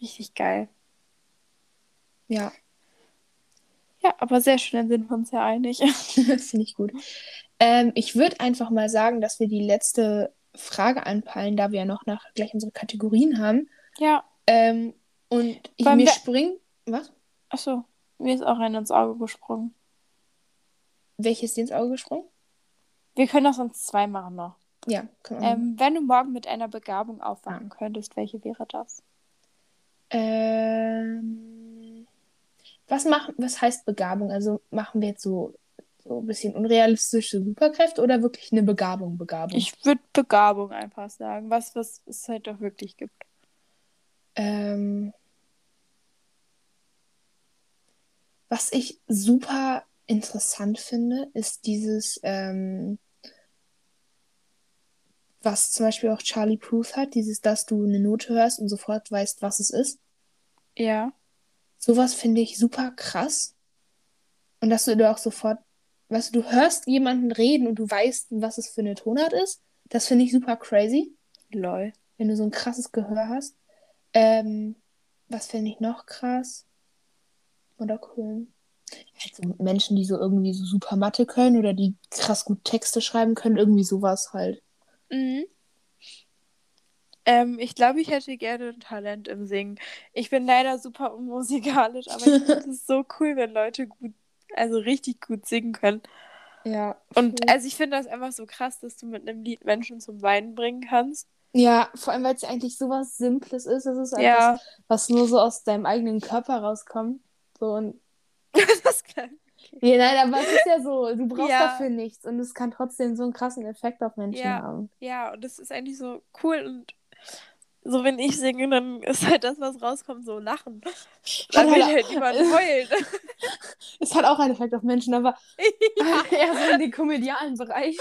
richtig geil. Ja, Ja, aber sehr schön, dann sind wir uns ja einig. finde ich gut. Ähm, ich würde einfach mal sagen, dass wir die letzte Frage anpeilen, da wir ja noch nach, gleich unsere Kategorien haben. ja, Ähm, und ich mir springt. Was? achso, mir ist auch einer ins Auge gesprungen. Welches dir ins Auge gesprungen? Wir können doch sonst zwei machen noch. Ja, können wir. Ähm, wenn du morgen mit einer Begabung aufwachen könntest, welche wäre das? Ähm, was machen, was heißt Begabung? Also machen wir jetzt so, so ein bisschen unrealistische Superkräfte oder wirklich eine Begabung, Begabung? Ich würde Begabung einfach sagen. Was, was es halt doch wirklich gibt. Ähm, was ich super interessant finde, ist dieses, ähm, was zum Beispiel auch Charlie Puth hat, dieses, dass du eine Note hörst und sofort weißt, was es ist. Ja. Sowas finde ich super krass. Und dass du da auch sofort, weißt du, du hörst jemanden reden und du weißt, was es für eine Tonart ist. Das finde ich super crazy, Lol. wenn du so ein krasses Gehör hast. Ähm, was finde ich noch krass? Oder cool? Halt so Menschen, die so irgendwie so super Mathe können oder die krass gut Texte schreiben können, irgendwie sowas halt. Mhm. Ähm, ich glaube, ich hätte gerne ein Talent im Singen. Ich bin leider super unmusikalisch, aber ich finde es so cool, wenn Leute gut, also richtig gut singen können. Ja. Und voll. also ich finde das einfach so krass, dass du mit einem Lied Menschen zum Weinen bringen kannst. Ja, vor allem, weil es ja eigentlich so was Simples ist. Es ist etwas, Ja, was nur so aus deinem eigenen Körper rauskommt. So und das kann. ja, nein, aber es ist ja so, du brauchst Ja. dafür nichts und es kann trotzdem so einen krassen Effekt auf Menschen Ja. haben. Ja, und das ist eigentlich so cool und so, wenn ich singe, dann ist halt das, was rauskommt, so Lachen. Dann will halt jemand heulen. Es hat auch einen Effekt auf Menschen, aber ja. eher so in den komedialen Bereich.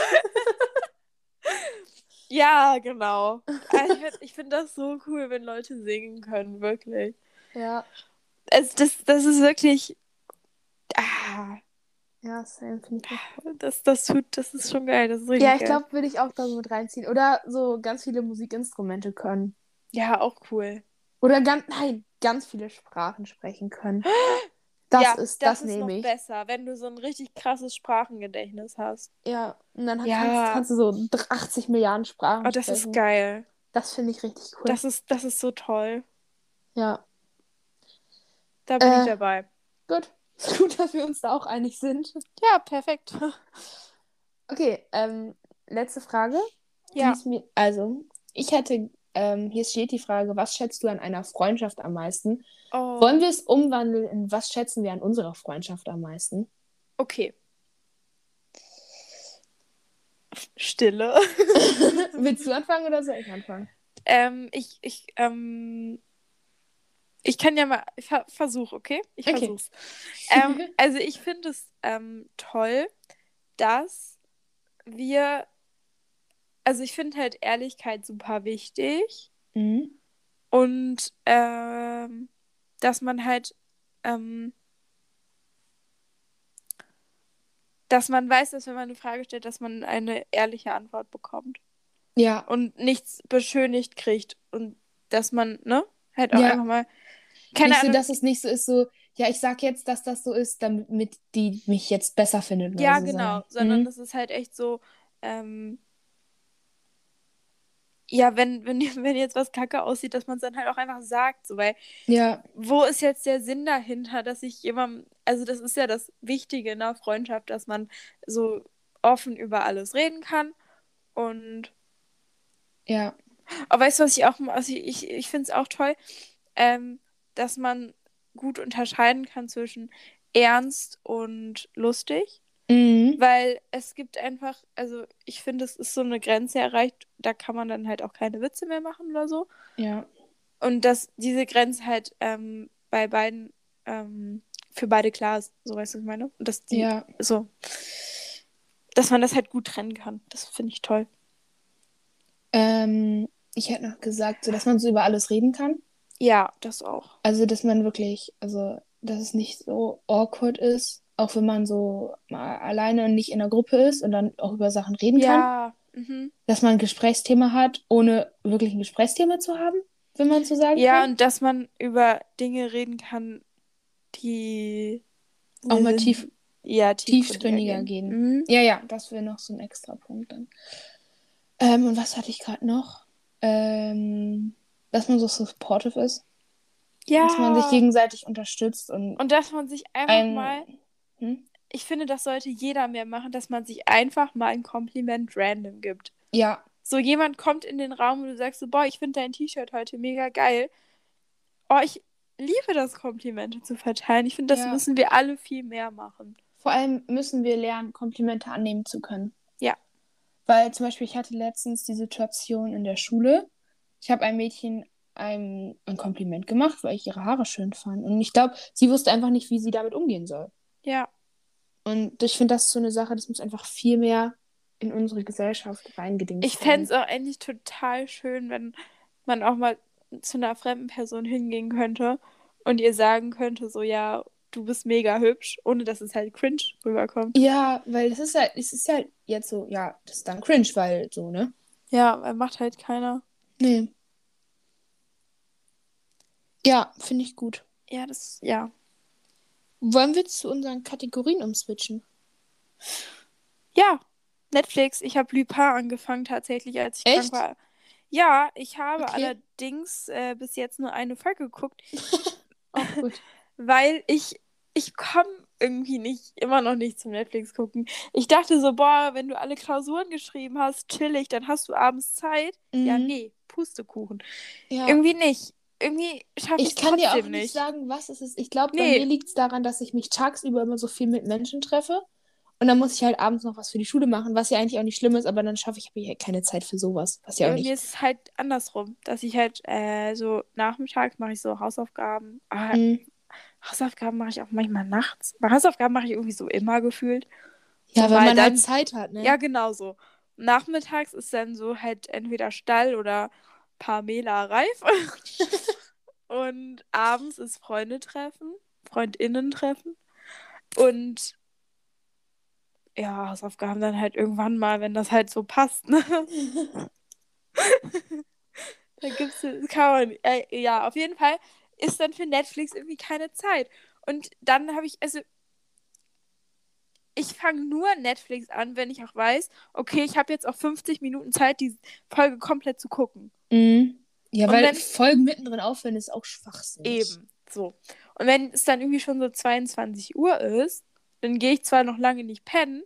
ja, genau. Also ich find- finde das so cool, wenn Leute singen können, wirklich. Ja. Es, das, das ist wirklich. Ah, Ja, same finde ich. das, das tut, das ist schon geil. Das ist Ja, ich glaube, würde ich auch da so mit reinziehen. Oder so ganz viele Musikinstrumente können. Ja, auch cool. Oder ganz, nein, ganz viele Sprachen sprechen können. Das ja, ist, das, das, ist nehme noch ich. besser, wenn du so ein richtig krasses Sprachengedächtnis hast. Ja, und dann Ja. Kannst, kannst du so 80 Milliarden Sprachen Oh, das ist sprechen. geil. Das finde ich richtig cool. Das ist, das ist so toll. ja, Da bin ich Äh, dabei. gut. Ist gut, dass wir uns da auch einig sind. Ja, perfekt. Okay, ähm, letzte Frage. Ja. ist mir, also, ich hätte, ähm, hier steht die Frage, was schätzt du an einer Freundschaft am meisten? Oh. Wollen wir es umwandeln in was schätzen wir an unserer Freundschaft am meisten? Okay. Stille. Willst du anfangen oder soll ich anfangen? ähm, ich, ich, ähm, ich kann ja mal, ich ver versuch, okay? Ich Okay. versuch's. ähm, also ich finde es ähm, toll, dass wir, also ich finde halt Ehrlichkeit super wichtig Mhm. und ähm, dass man halt, ähm, dass man weiß, dass wenn man eine Frage stellt, dass man eine ehrliche Antwort bekommt Ja, und nichts beschönigt kriegt und dass man, ne, halt auch Ja. einfach mal, keine nicht so, Ahnung, dass es nicht so ist, so, ja, ich sag jetzt, dass das so ist, damit die mich jetzt besser findet. ja, so genau, sagen. sondern Mhm. das ist halt echt so, ähm, ja, wenn, wenn, wenn jetzt was kacke aussieht, dass man es dann halt auch einfach sagt, so, weil Ja, wo ist jetzt der Sinn dahinter, dass ich jemandem, also das ist ja das Wichtige in der Freundschaft, dass man so offen über alles reden kann und ja, Aber weißt du, was ich auch, also ich, ich, finde es auch toll, ähm, dass man gut unterscheiden kann zwischen ernst und lustig, mhm. weil es gibt einfach, also ich finde, es ist so eine Grenze erreicht, da kann man dann halt auch keine Witze mehr machen oder so. ja, Und dass diese Grenze halt ähm, bei beiden, ähm, für beide klar ist, so weißt du, was ich meine? Und dass die, ja. so, dass man das halt gut trennen kann. Das finde ich toll. Ähm, ich hätte noch gesagt, so, dass man so über alles reden kann. Ja, das auch. Also, dass man wirklich, also, dass es nicht so awkward ist, auch wenn man so mal alleine und nicht in der Gruppe ist und dann auch über Sachen reden kann. Ja, mhm. Dass man ein Gesprächsthema hat, ohne wirklich ein Gesprächsthema zu haben, wenn man so sagen Ja, kann. und dass man über Dinge reden kann, die Auch mal tief, ja, tiefgründiger gehen. Mhm. Ja, ja, das wäre noch so ein extra Punkt dann. Ähm, und was hatte ich gerade noch? Ähm, dass man so supportive ist, Ja. dass man sich gegenseitig unterstützt und und dass man sich einfach ein. mal, Hm? ich finde, das sollte jeder mehr machen, dass man sich einfach mal ein Kompliment random gibt. Ja, So jemand kommt in den Raum und du sagst so, boah, ich finde dein T-Shirt heute mega geil. Oh, ich liebe das, Komplimente zu verteilen. Ich finde, das Ja. müssen wir alle viel mehr machen. vor allem müssen wir lernen, Komplimente annehmen zu können. Ja. Weil zum Beispiel, ich hatte letztens die Situation in der Schule. Ich habe einem Mädchen ein, ein Kompliment gemacht, weil ich ihre Haare schön fand. Und ich glaube, sie wusste einfach nicht, wie sie damit umgehen soll. Ja, Und ich finde, das ist so eine Sache, das muss einfach viel mehr in unsere Gesellschaft reingedingt ich fände es auch eigentlich total schön, wenn man auch mal zu einer fremden Person hingehen könnte und ihr sagen könnte, so, ja, du bist mega hübsch, ohne dass es halt cringe rüberkommt. Ja, weil das ist halt, es ist halt jetzt so, ja, das ist dann cringe, weil so, ne? Ja, weil macht halt keiner. Nee. Ja, finde ich gut. Ja, das, ja. Wollen wir zu unseren Kategorien umswitchen? Ja, Netflix. Ich habe Lupin angefangen tatsächlich, als ich Echt? krank war. Ja, ich habe Okay. allerdings äh, bis jetzt nur eine Folge geguckt, Auch gut. weil ich, ich komme irgendwie nicht, immer noch nicht zum Netflix gucken. Ich dachte so, boah, wenn du alle Klausuren geschrieben hast, chillig, dann hast du abends Zeit. Ja, Mhm. nee, Pustekuchen. Ja. Irgendwie nicht. Irgendwie schaffe ich Ich es kann dir auch trotzdem nicht nicht. sagen, was es ist. Ich glaube, bei Nee. mir liegt es daran, dass ich mich tagsüber immer so viel mit Menschen treffe. Und dann muss ich halt abends noch was für die Schule machen, was ja eigentlich auch nicht schlimm ist, aber dann schaffe ich, habe ich halt keine Zeit für sowas. Was ja Ja, auch bei nicht. mir ist es halt andersrum, dass ich halt äh, so nachmittags mache ich so Hausaufgaben. Ah, Mhm. Hausaufgaben mache ich auch manchmal nachts. Bei Hausaufgaben mache ich irgendwie so immer gefühlt. Ja, weil weil man dann- halt Zeit hat, ne? Ja, genau so. Nachmittags ist dann so halt entweder Stall oder Pamela Reif. Und abends ist Freunde treffen, Freundinnen treffen. Und ja, Hausaufgaben dann halt irgendwann mal, wenn das halt so passt. Ne? da gibt's kann man, äh, ja, auf jeden Fall ist dann für Netflix irgendwie keine Zeit. Und dann habe ich, also ich fange nur Netflix an, wenn ich auch weiß, okay, ich habe jetzt auch 50 Minuten Zeit, die Folge komplett zu gucken. Mhm. Ja, Und weil wenn- Folgen mittendrin aufhören ist auch schwachsinnig. Eben, so. Und wenn es dann irgendwie schon so 22 Uhr ist, dann gehe ich zwar noch lange nicht pennen,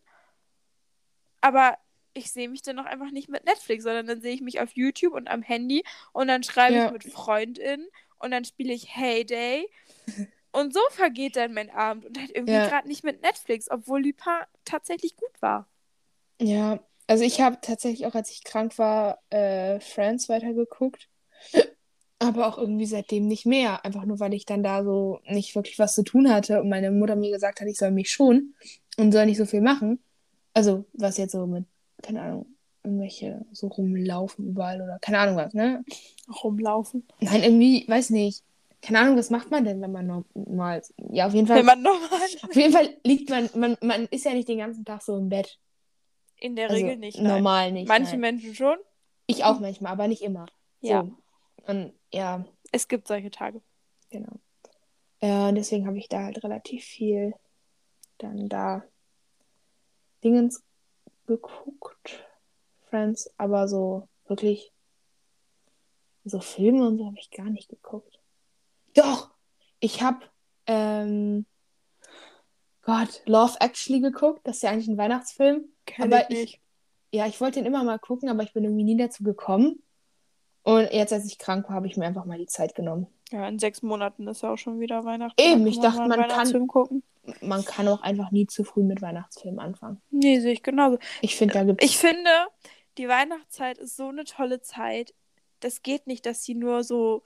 aber ich sehe mich dann noch einfach nicht mit Netflix, sondern dann sehe ich mich auf YouTube und am Handy und dann schreibe Ja. ich mit FreundInnen und dann spiele ich Heyday. Und so vergeht dann mein Abend und halt irgendwie Ja. gerade nicht mit Netflix, obwohl Lupin tatsächlich gut war. Ja, also ich habe tatsächlich auch, als ich krank war, äh, Friends weitergeguckt. Aber auch irgendwie seitdem nicht mehr. Einfach nur, weil ich dann da so nicht wirklich was zu tun hatte und meine Mutter mir gesagt hat, ich soll mich schonen und soll nicht so viel machen. Also, was jetzt so mit, keine Ahnung, irgendwelche so rumlaufen überall oder keine Ahnung was, ne? Rumlaufen. Nein, irgendwie, weiß nicht. Keine Ahnung, was macht man denn, wenn man normal. Ja, auf jeden Fall. Wenn man normal auf jeden Fall liegt man, man, man ist ja nicht den ganzen Tag so im Bett. in der Also, Regel nicht. Nein. normal nicht. Manche nein. Menschen schon. Ich auch manchmal, aber nicht immer. Ja. So. Und ja, Es gibt solche Tage. genau. Äh, deswegen habe ich da halt relativ viel dann da Dingens geguckt. Friends, aber so wirklich so Filme und so habe ich gar nicht geguckt. Doch, ich habe ähm, Gott, Love Actually geguckt. Das ist ja eigentlich ein Weihnachtsfilm. Kenn Aber ich ich- nicht. Ja, ich wollte ihn immer mal gucken, aber ich bin irgendwie nie dazu gekommen. Und jetzt, als ich krank war, habe ich mir einfach mal die Zeit genommen. Ja, in sechs Monaten ist ja auch schon wieder Weihnachten. Eben, ich dachte, man kann- gucken. Man kann auch einfach nie zu früh mit Weihnachtsfilmen anfangen. Nee, sehe ich genauso. Ich finde, da gibt Ich finde, die Weihnachtszeit ist so eine tolle Zeit. Das geht nicht, dass sie nur so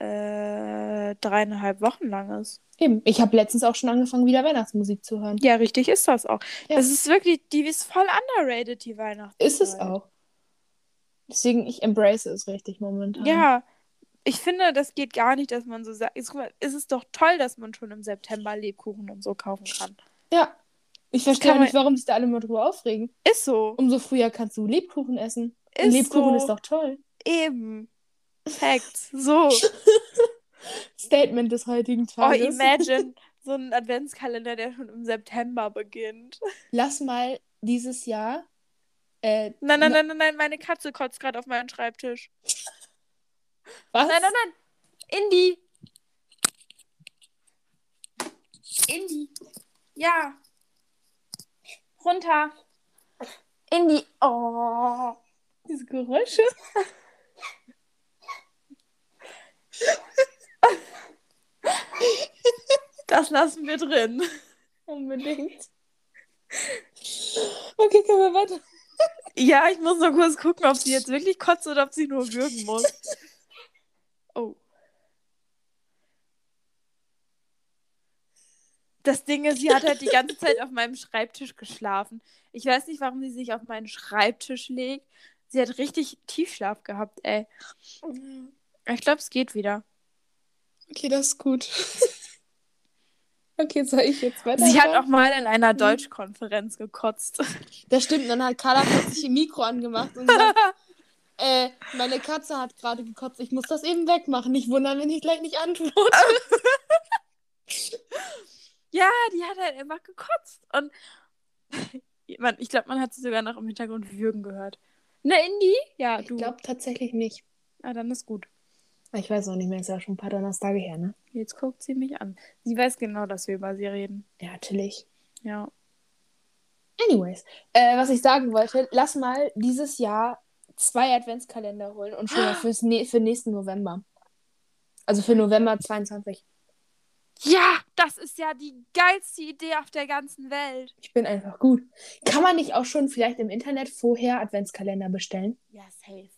äh, dreieinhalb Wochen lang ist. eben. Ich habe letztens auch schon angefangen, wieder Weihnachtsmusik zu hören. Ja, richtig ist das auch. Ja. Das ist wirklich, die ist voll underrated, die Weihnachtszeit. Ist es auch. Deswegen, ich embrace es richtig momentan. Ja, ich finde, das geht gar nicht, dass man so sagt. Ist, ist es doch toll, dass man schon im September Lebkuchen und so kaufen kann. Ja. Ich verstehe nicht, warum sich da alle mal drüber aufregen. Ist so. Umso früher kannst du Lebkuchen essen. Ist Lebkuchen so. ist doch toll. Eben. Facts. So. Statement des heutigen Oh, Tages. imagine so ein Adventskalender, der schon im September beginnt. Lass mal dieses Jahr. Äh, Nein, nein, nein, nein, nein, meine Katze kotzt gerade auf meinen Schreibtisch. was? Nein, nein, nein. Indy. Indy. Ja. Runter. Indy. Oh. Diese Geräusche. Das lassen wir drin. Unbedingt. Okay, können wir weiter. Ja, ich muss noch kurz gucken, ob sie jetzt wirklich kotzt oder ob sie nur würgen muss. Oh. Das Ding ist, sie hat halt die ganze Zeit auf meinem Schreibtisch geschlafen. Ich weiß nicht, warum sie sich auf meinen Schreibtisch legt. Sie hat richtig Tiefschlaf gehabt, ey. Ich glaube, es geht wieder. Okay, das ist gut. okay, soll ich jetzt weiter? Sie hat auch mal in einer Deutschkonferenz gekotzt. Das stimmt, dann hat Carla plötzlich ihr Mikro angemacht und sagt, äh, meine Katze hat gerade gekotzt, ich muss das eben wegmachen. Nicht wundern, wenn ich gleich nicht antworte. Ja, die hat halt einfach gekotzt. Und man, ich glaube, man hat sie sogar noch im Hintergrund würgen gehört. Eine Indie? Ja, Ich du. glaube tatsächlich nicht. Ah, dann ist gut. Ich weiß auch nicht mehr, ist ja schon ein paar Donnerstage her, ne? Jetzt guckt sie mich an. Sie weiß genau, dass wir über sie reden. Ja, natürlich. Ja. Anyways, äh, was ich sagen wollte, lass mal dieses Jahr zwei Adventskalender holen und schon mal fürs ne für nächsten November. Also für November 22. Ja, das ist ja die geilste Idee auf der ganzen Welt. Ich bin einfach gut. Kann man nicht auch schon vielleicht im Internet vorher Adventskalender bestellen? Ja, safe.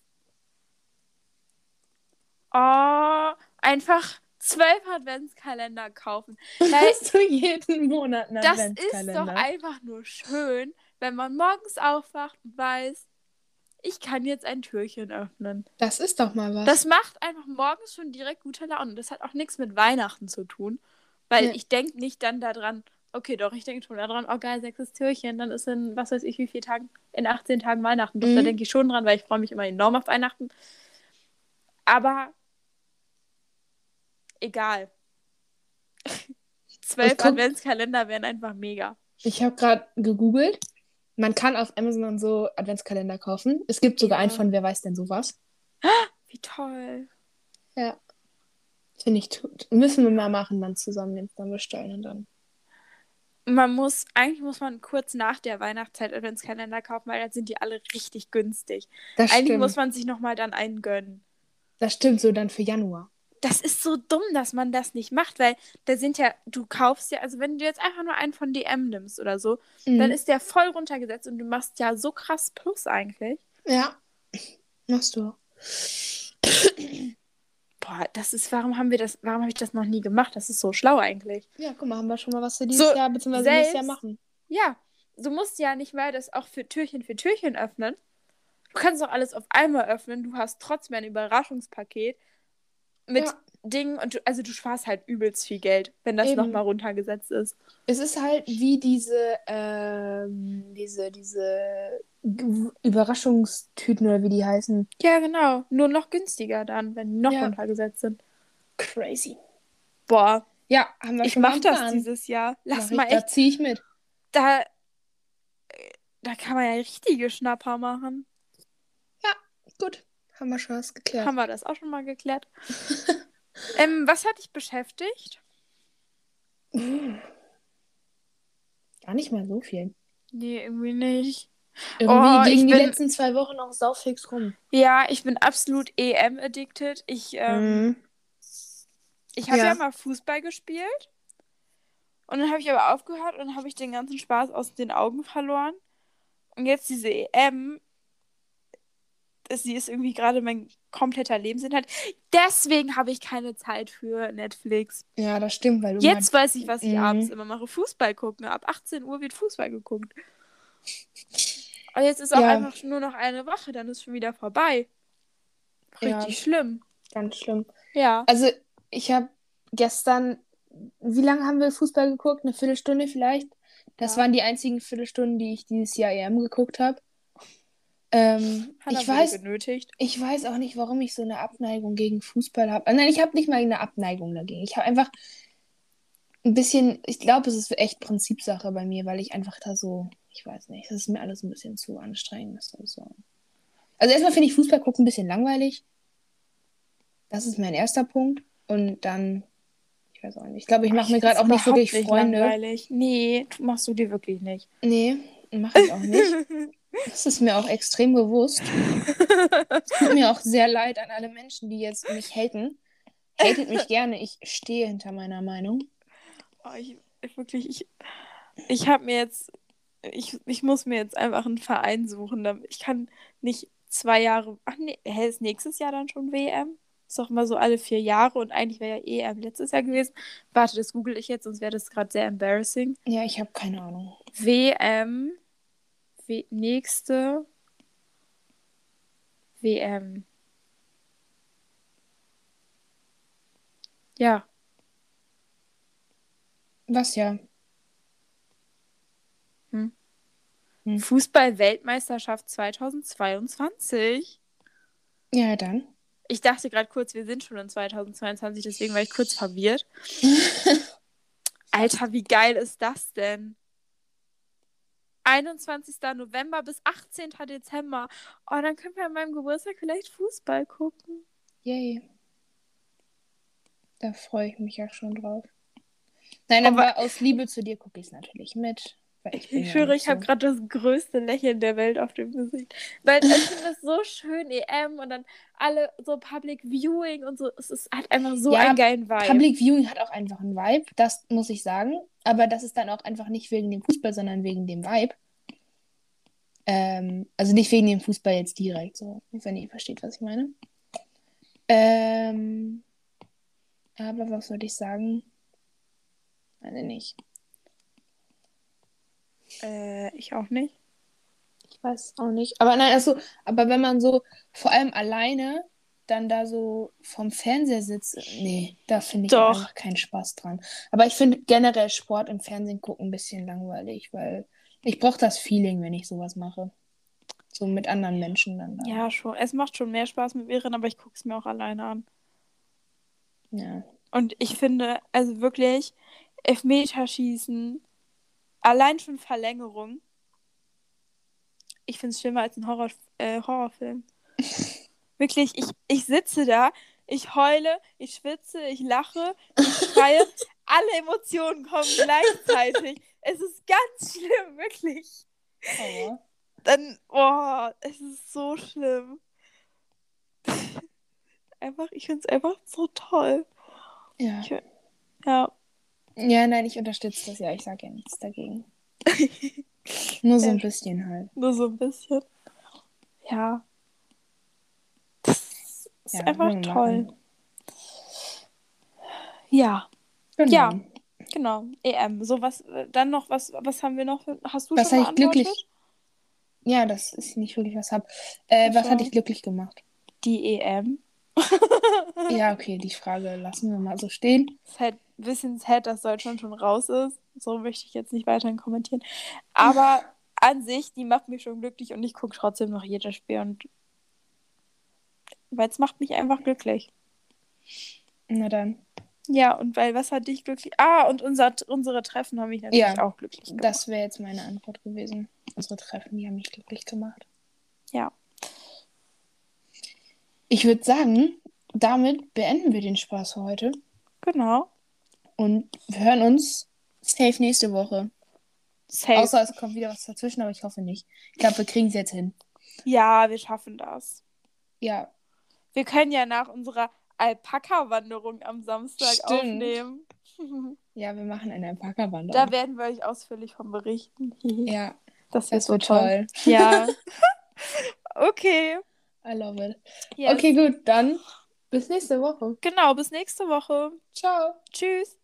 Oh, einfach zwölf Adventskalender kaufen. Weil Hast du jeden Monat einen das ist Adventskalender? doch einfach nur schön, wenn man morgens aufwacht und weiß, ich kann jetzt ein Türchen öffnen. das ist doch mal was. Das macht einfach morgens schon direkt gute Laune. Das hat auch nichts mit Weihnachten zu tun. Weil Nee. ich denke nicht dann daran, okay, doch, ich denke schon daran, oh geil, sechstes Türchen, dann ist in, was weiß ich, wie viele Tagen, in 18 Tagen Weihnachten. Doch, Da Mhm. denke ich schon dran, weil ich freue mich immer enorm auf Weihnachten. Aber egal. Zwölf guck- Adventskalender wären einfach mega. Ich habe gerade gegoogelt. Man kann auf Amazon und so Adventskalender kaufen. Es gibt sogar Ja. einen von Wer weiß denn sowas. Wie toll. Ja. Finde ich tut. Müssen wir mal machen, dann zusammen den dann bestellen und dann. Man muss, eigentlich muss man kurz nach der Weihnachtszeit Adventskalender kaufen, weil dann sind die alle richtig günstig. Das Eigentlich stimmt. muss man sich nochmal dann einen gönnen. das stimmt so dann für Januar. Das ist so dumm, dass man das nicht macht, weil da sind ja, du kaufst ja, also wenn du jetzt einfach nur einen von DM nimmst oder so, Mhm. dann ist der voll runtergesetzt und du machst ja so krass Plus eigentlich. Ja. Machst du. Boah, das ist, warum haben wir das, warum habe ich das noch nie gemacht? Das ist so schlau eigentlich. Ja, guck mal, haben wir schon mal was für dieses So, Jahr bzw. nächstes Jahr machen. Ja, du musst ja nicht mal das auch für Türchen für Türchen öffnen. Du kannst doch alles auf einmal öffnen. Du hast trotzdem ein Überraschungspaket mit Ja. Dingen und du, also du sparst halt übelst viel Geld, wenn das nochmal runtergesetzt ist. Es ist halt wie diese, ähm, diese, diese Überraschungstüten oder wie die heißen. Ja, genau. Nur noch günstiger dann, wenn die noch Ja. runtergesetzt sind. Crazy. Boah, Ja, haben wir ich schon mal mach das Plan. dieses Jahr. Lass Mach ich, mal Da echt, ziehe ich mit. da, äh, da kann man ja richtige Schnapper machen. Gut, haben wir schon was geklärt. Haben wir das auch schon mal geklärt? ähm, was hat dich beschäftigt? Gar nicht mal so viel. Nee, irgendwie nicht. Irgendwie Oh, ich gingen die bin- letzten zwei Wochen auch saufix rum. Ja, ich bin absolut EM-addicted. Ich, ähm, Mhm. ich habe ja. Ja. mal Fußball gespielt. Und dann habe ich aber aufgehört und habe ich den ganzen Spaß aus den Augen verloren. Und jetzt diese EM, sie ist irgendwie gerade mein kompletter Lebensinhalt. Deswegen habe ich keine Zeit für Netflix. Ja, das stimmt, weil du Jetzt weiß ich, was ich Mhm. abends immer mache. Fußball gucken. Ab 18 Uhr wird Fußball geguckt. Und jetzt ist auch Ja. einfach nur noch eine Woche, dann ist schon wieder vorbei. Ja. Richtig schlimm. mal ganz schlimm. Ja. Also, ich habe gestern, wie lange haben wir Fußball geguckt? Eine Viertelstunde vielleicht? Das Ja. waren die einzigen Viertelstunden, die ich dieses Jahr EM geguckt habe. Ähm, ich weiß, genötigt. ich weiß auch nicht, warum ich so eine Abneigung gegen Fußball habe. Nein, ich habe nicht mal eine Abneigung dagegen. Ich habe einfach ein bisschen, ich glaube, es ist echt Prinzipsache bei mir, weil ich einfach da so, ich weiß nicht, das ist mir alles ein bisschen zu anstrengend. Das soll so. Also erstmal finde ich Fußball gucken ein bisschen langweilig. Das ist mein erster Punkt. Und dann, ich weiß auch nicht. Ich glaube, ich mache mir gerade auch nicht wirklich Freunde. Langweilig. Nee, machst du dir wirklich nicht. Nee, mache ich auch nicht. Das ist mir auch extrem bewusst. Es tut mir auch sehr leid an alle Menschen, die jetzt mich haten. Hatet mich gerne, ich stehe hinter meiner Meinung. Oh, ich, ich wirklich, ich, ich habe mir jetzt, ich, ich muss mir jetzt einfach einen Verein suchen. Ich kann nicht zwei Jahre, ach nee, ist nächstes Jahr dann schon WM? Ist doch immer so alle vier Jahre und eigentlich wäre ja EM letztes Jahr gewesen. Warte, das google ich jetzt, sonst wäre das gerade sehr embarrassing. Ja, ich habe keine Ahnung. WM, w nächste WM. Ja, Was ja? Hm. Fußball-Weltmeisterschaft 2022. Ja, dann. Ich dachte gerade kurz, wir sind schon in 2022, deswegen war ich kurz verwirrt. Alter, wie geil ist das denn? 21. November bis 18. Dezember. Oh, dann können wir an meinem Geburtstag vielleicht Fußball gucken. Yay. Da freue ich mich ja schon drauf. Nein, aber, aus Liebe zu dir gucke ich es natürlich mit. Ich, ich schwöre, ich so. habe gerade das größte Lächeln der Welt auf dem Gesicht. Weil ich finde es so schön, EM und dann alle so Public Viewing und so. Es ist, hat einfach so ja, einen geilen Vibe. Public Viewing hat auch einfach einen Vibe, das muss ich sagen. Aber das ist dann auch einfach nicht wegen dem Fußball, sondern wegen dem Vibe. Ähm, also nicht wegen dem Fußball jetzt direkt, so, wenn ihr versteht, was ich meine. Ähm, aber was soll ich sagen? Meine nicht. Äh, ich auch nicht. Ich weiß auch nicht. Aber nein, also, aber wenn man so vor allem alleine dann da so vom Fernseher sitzt, nee, da finde ich Doch. einfach keinen Spaß dran. Aber ich finde generell Sport im Fernsehen gucken ein bisschen langweilig, weil ich brauche das Feeling, wenn ich sowas mache. So mit anderen Menschen dann. Da. Ja, schon. Es macht schon mehr Spaß mit mehreren, aber ich gucke es mir auch alleine an. Ja. Und ich finde, also wirklich, Elfmeterschießen, allein schon Verlängerung. Ich finde es schlimmer als ein Horror, äh, Horrorfilm. wirklich, ich, ich sitze da, ich heule, ich schwitze, ich lache, ich schreie. alle Emotionen kommen gleichzeitig. es ist ganz schlimm, wirklich. Oh. Dann, oh, es ist so schlimm. einfach, ich finde es einfach so toll. Ja. Ich, ja. Ja, nein, ich unterstütze das ja. Ich sage ja nichts dagegen. Nur so ein bisschen halt. Nur so ein bisschen. Ja. Das ist ja, einfach toll. Machen. Ja. Genau. Ja. Genau. EM. So was, dann noch, was, was haben wir noch? Hast du was schon ich glücklich? Ja, das ist nicht wirklich was hab. Äh, was hat dich glücklich gemacht? Die EM. Ja, okay, die Frage lassen wir mal so stehen. Es ist halt ein bisschen sad, dass Deutschland schon raus ist. So möchte ich jetzt nicht weiterhin kommentieren. Aber an sich, die macht mich schon glücklich und ich gucke trotzdem noch jedes Spiel und weil es macht mich einfach glücklich. Na dann. Ja, und weil was hat dich glücklich? Ah, und unser, unsere Treffen haben mich natürlich ja, auch glücklich gemacht. Das wäre jetzt meine Antwort gewesen. Unsere Treffen, die haben mich glücklich gemacht. Ja. Ich würde sagen, damit beenden wir den Spaß für heute. Genau. Und wir hören uns safe nächste Woche. Safe. Außer es kommt wieder was dazwischen, aber ich hoffe nicht. Ich glaube, wir kriegen es jetzt hin. Ja, wir schaffen das. Ja. Wir können ja nach unserer Alpaka-Wanderung am Samstag Stimmt. aufnehmen. ja, wir machen eine Alpaka-Wanderung. Da werden wir euch ausführlich von berichten. ja. Das wird so toll. toll. Ja. okay. I love it. Yes. Okay, gut, dann bis nächste Woche. Genau, bis nächste Woche. Ciao. Tschüss.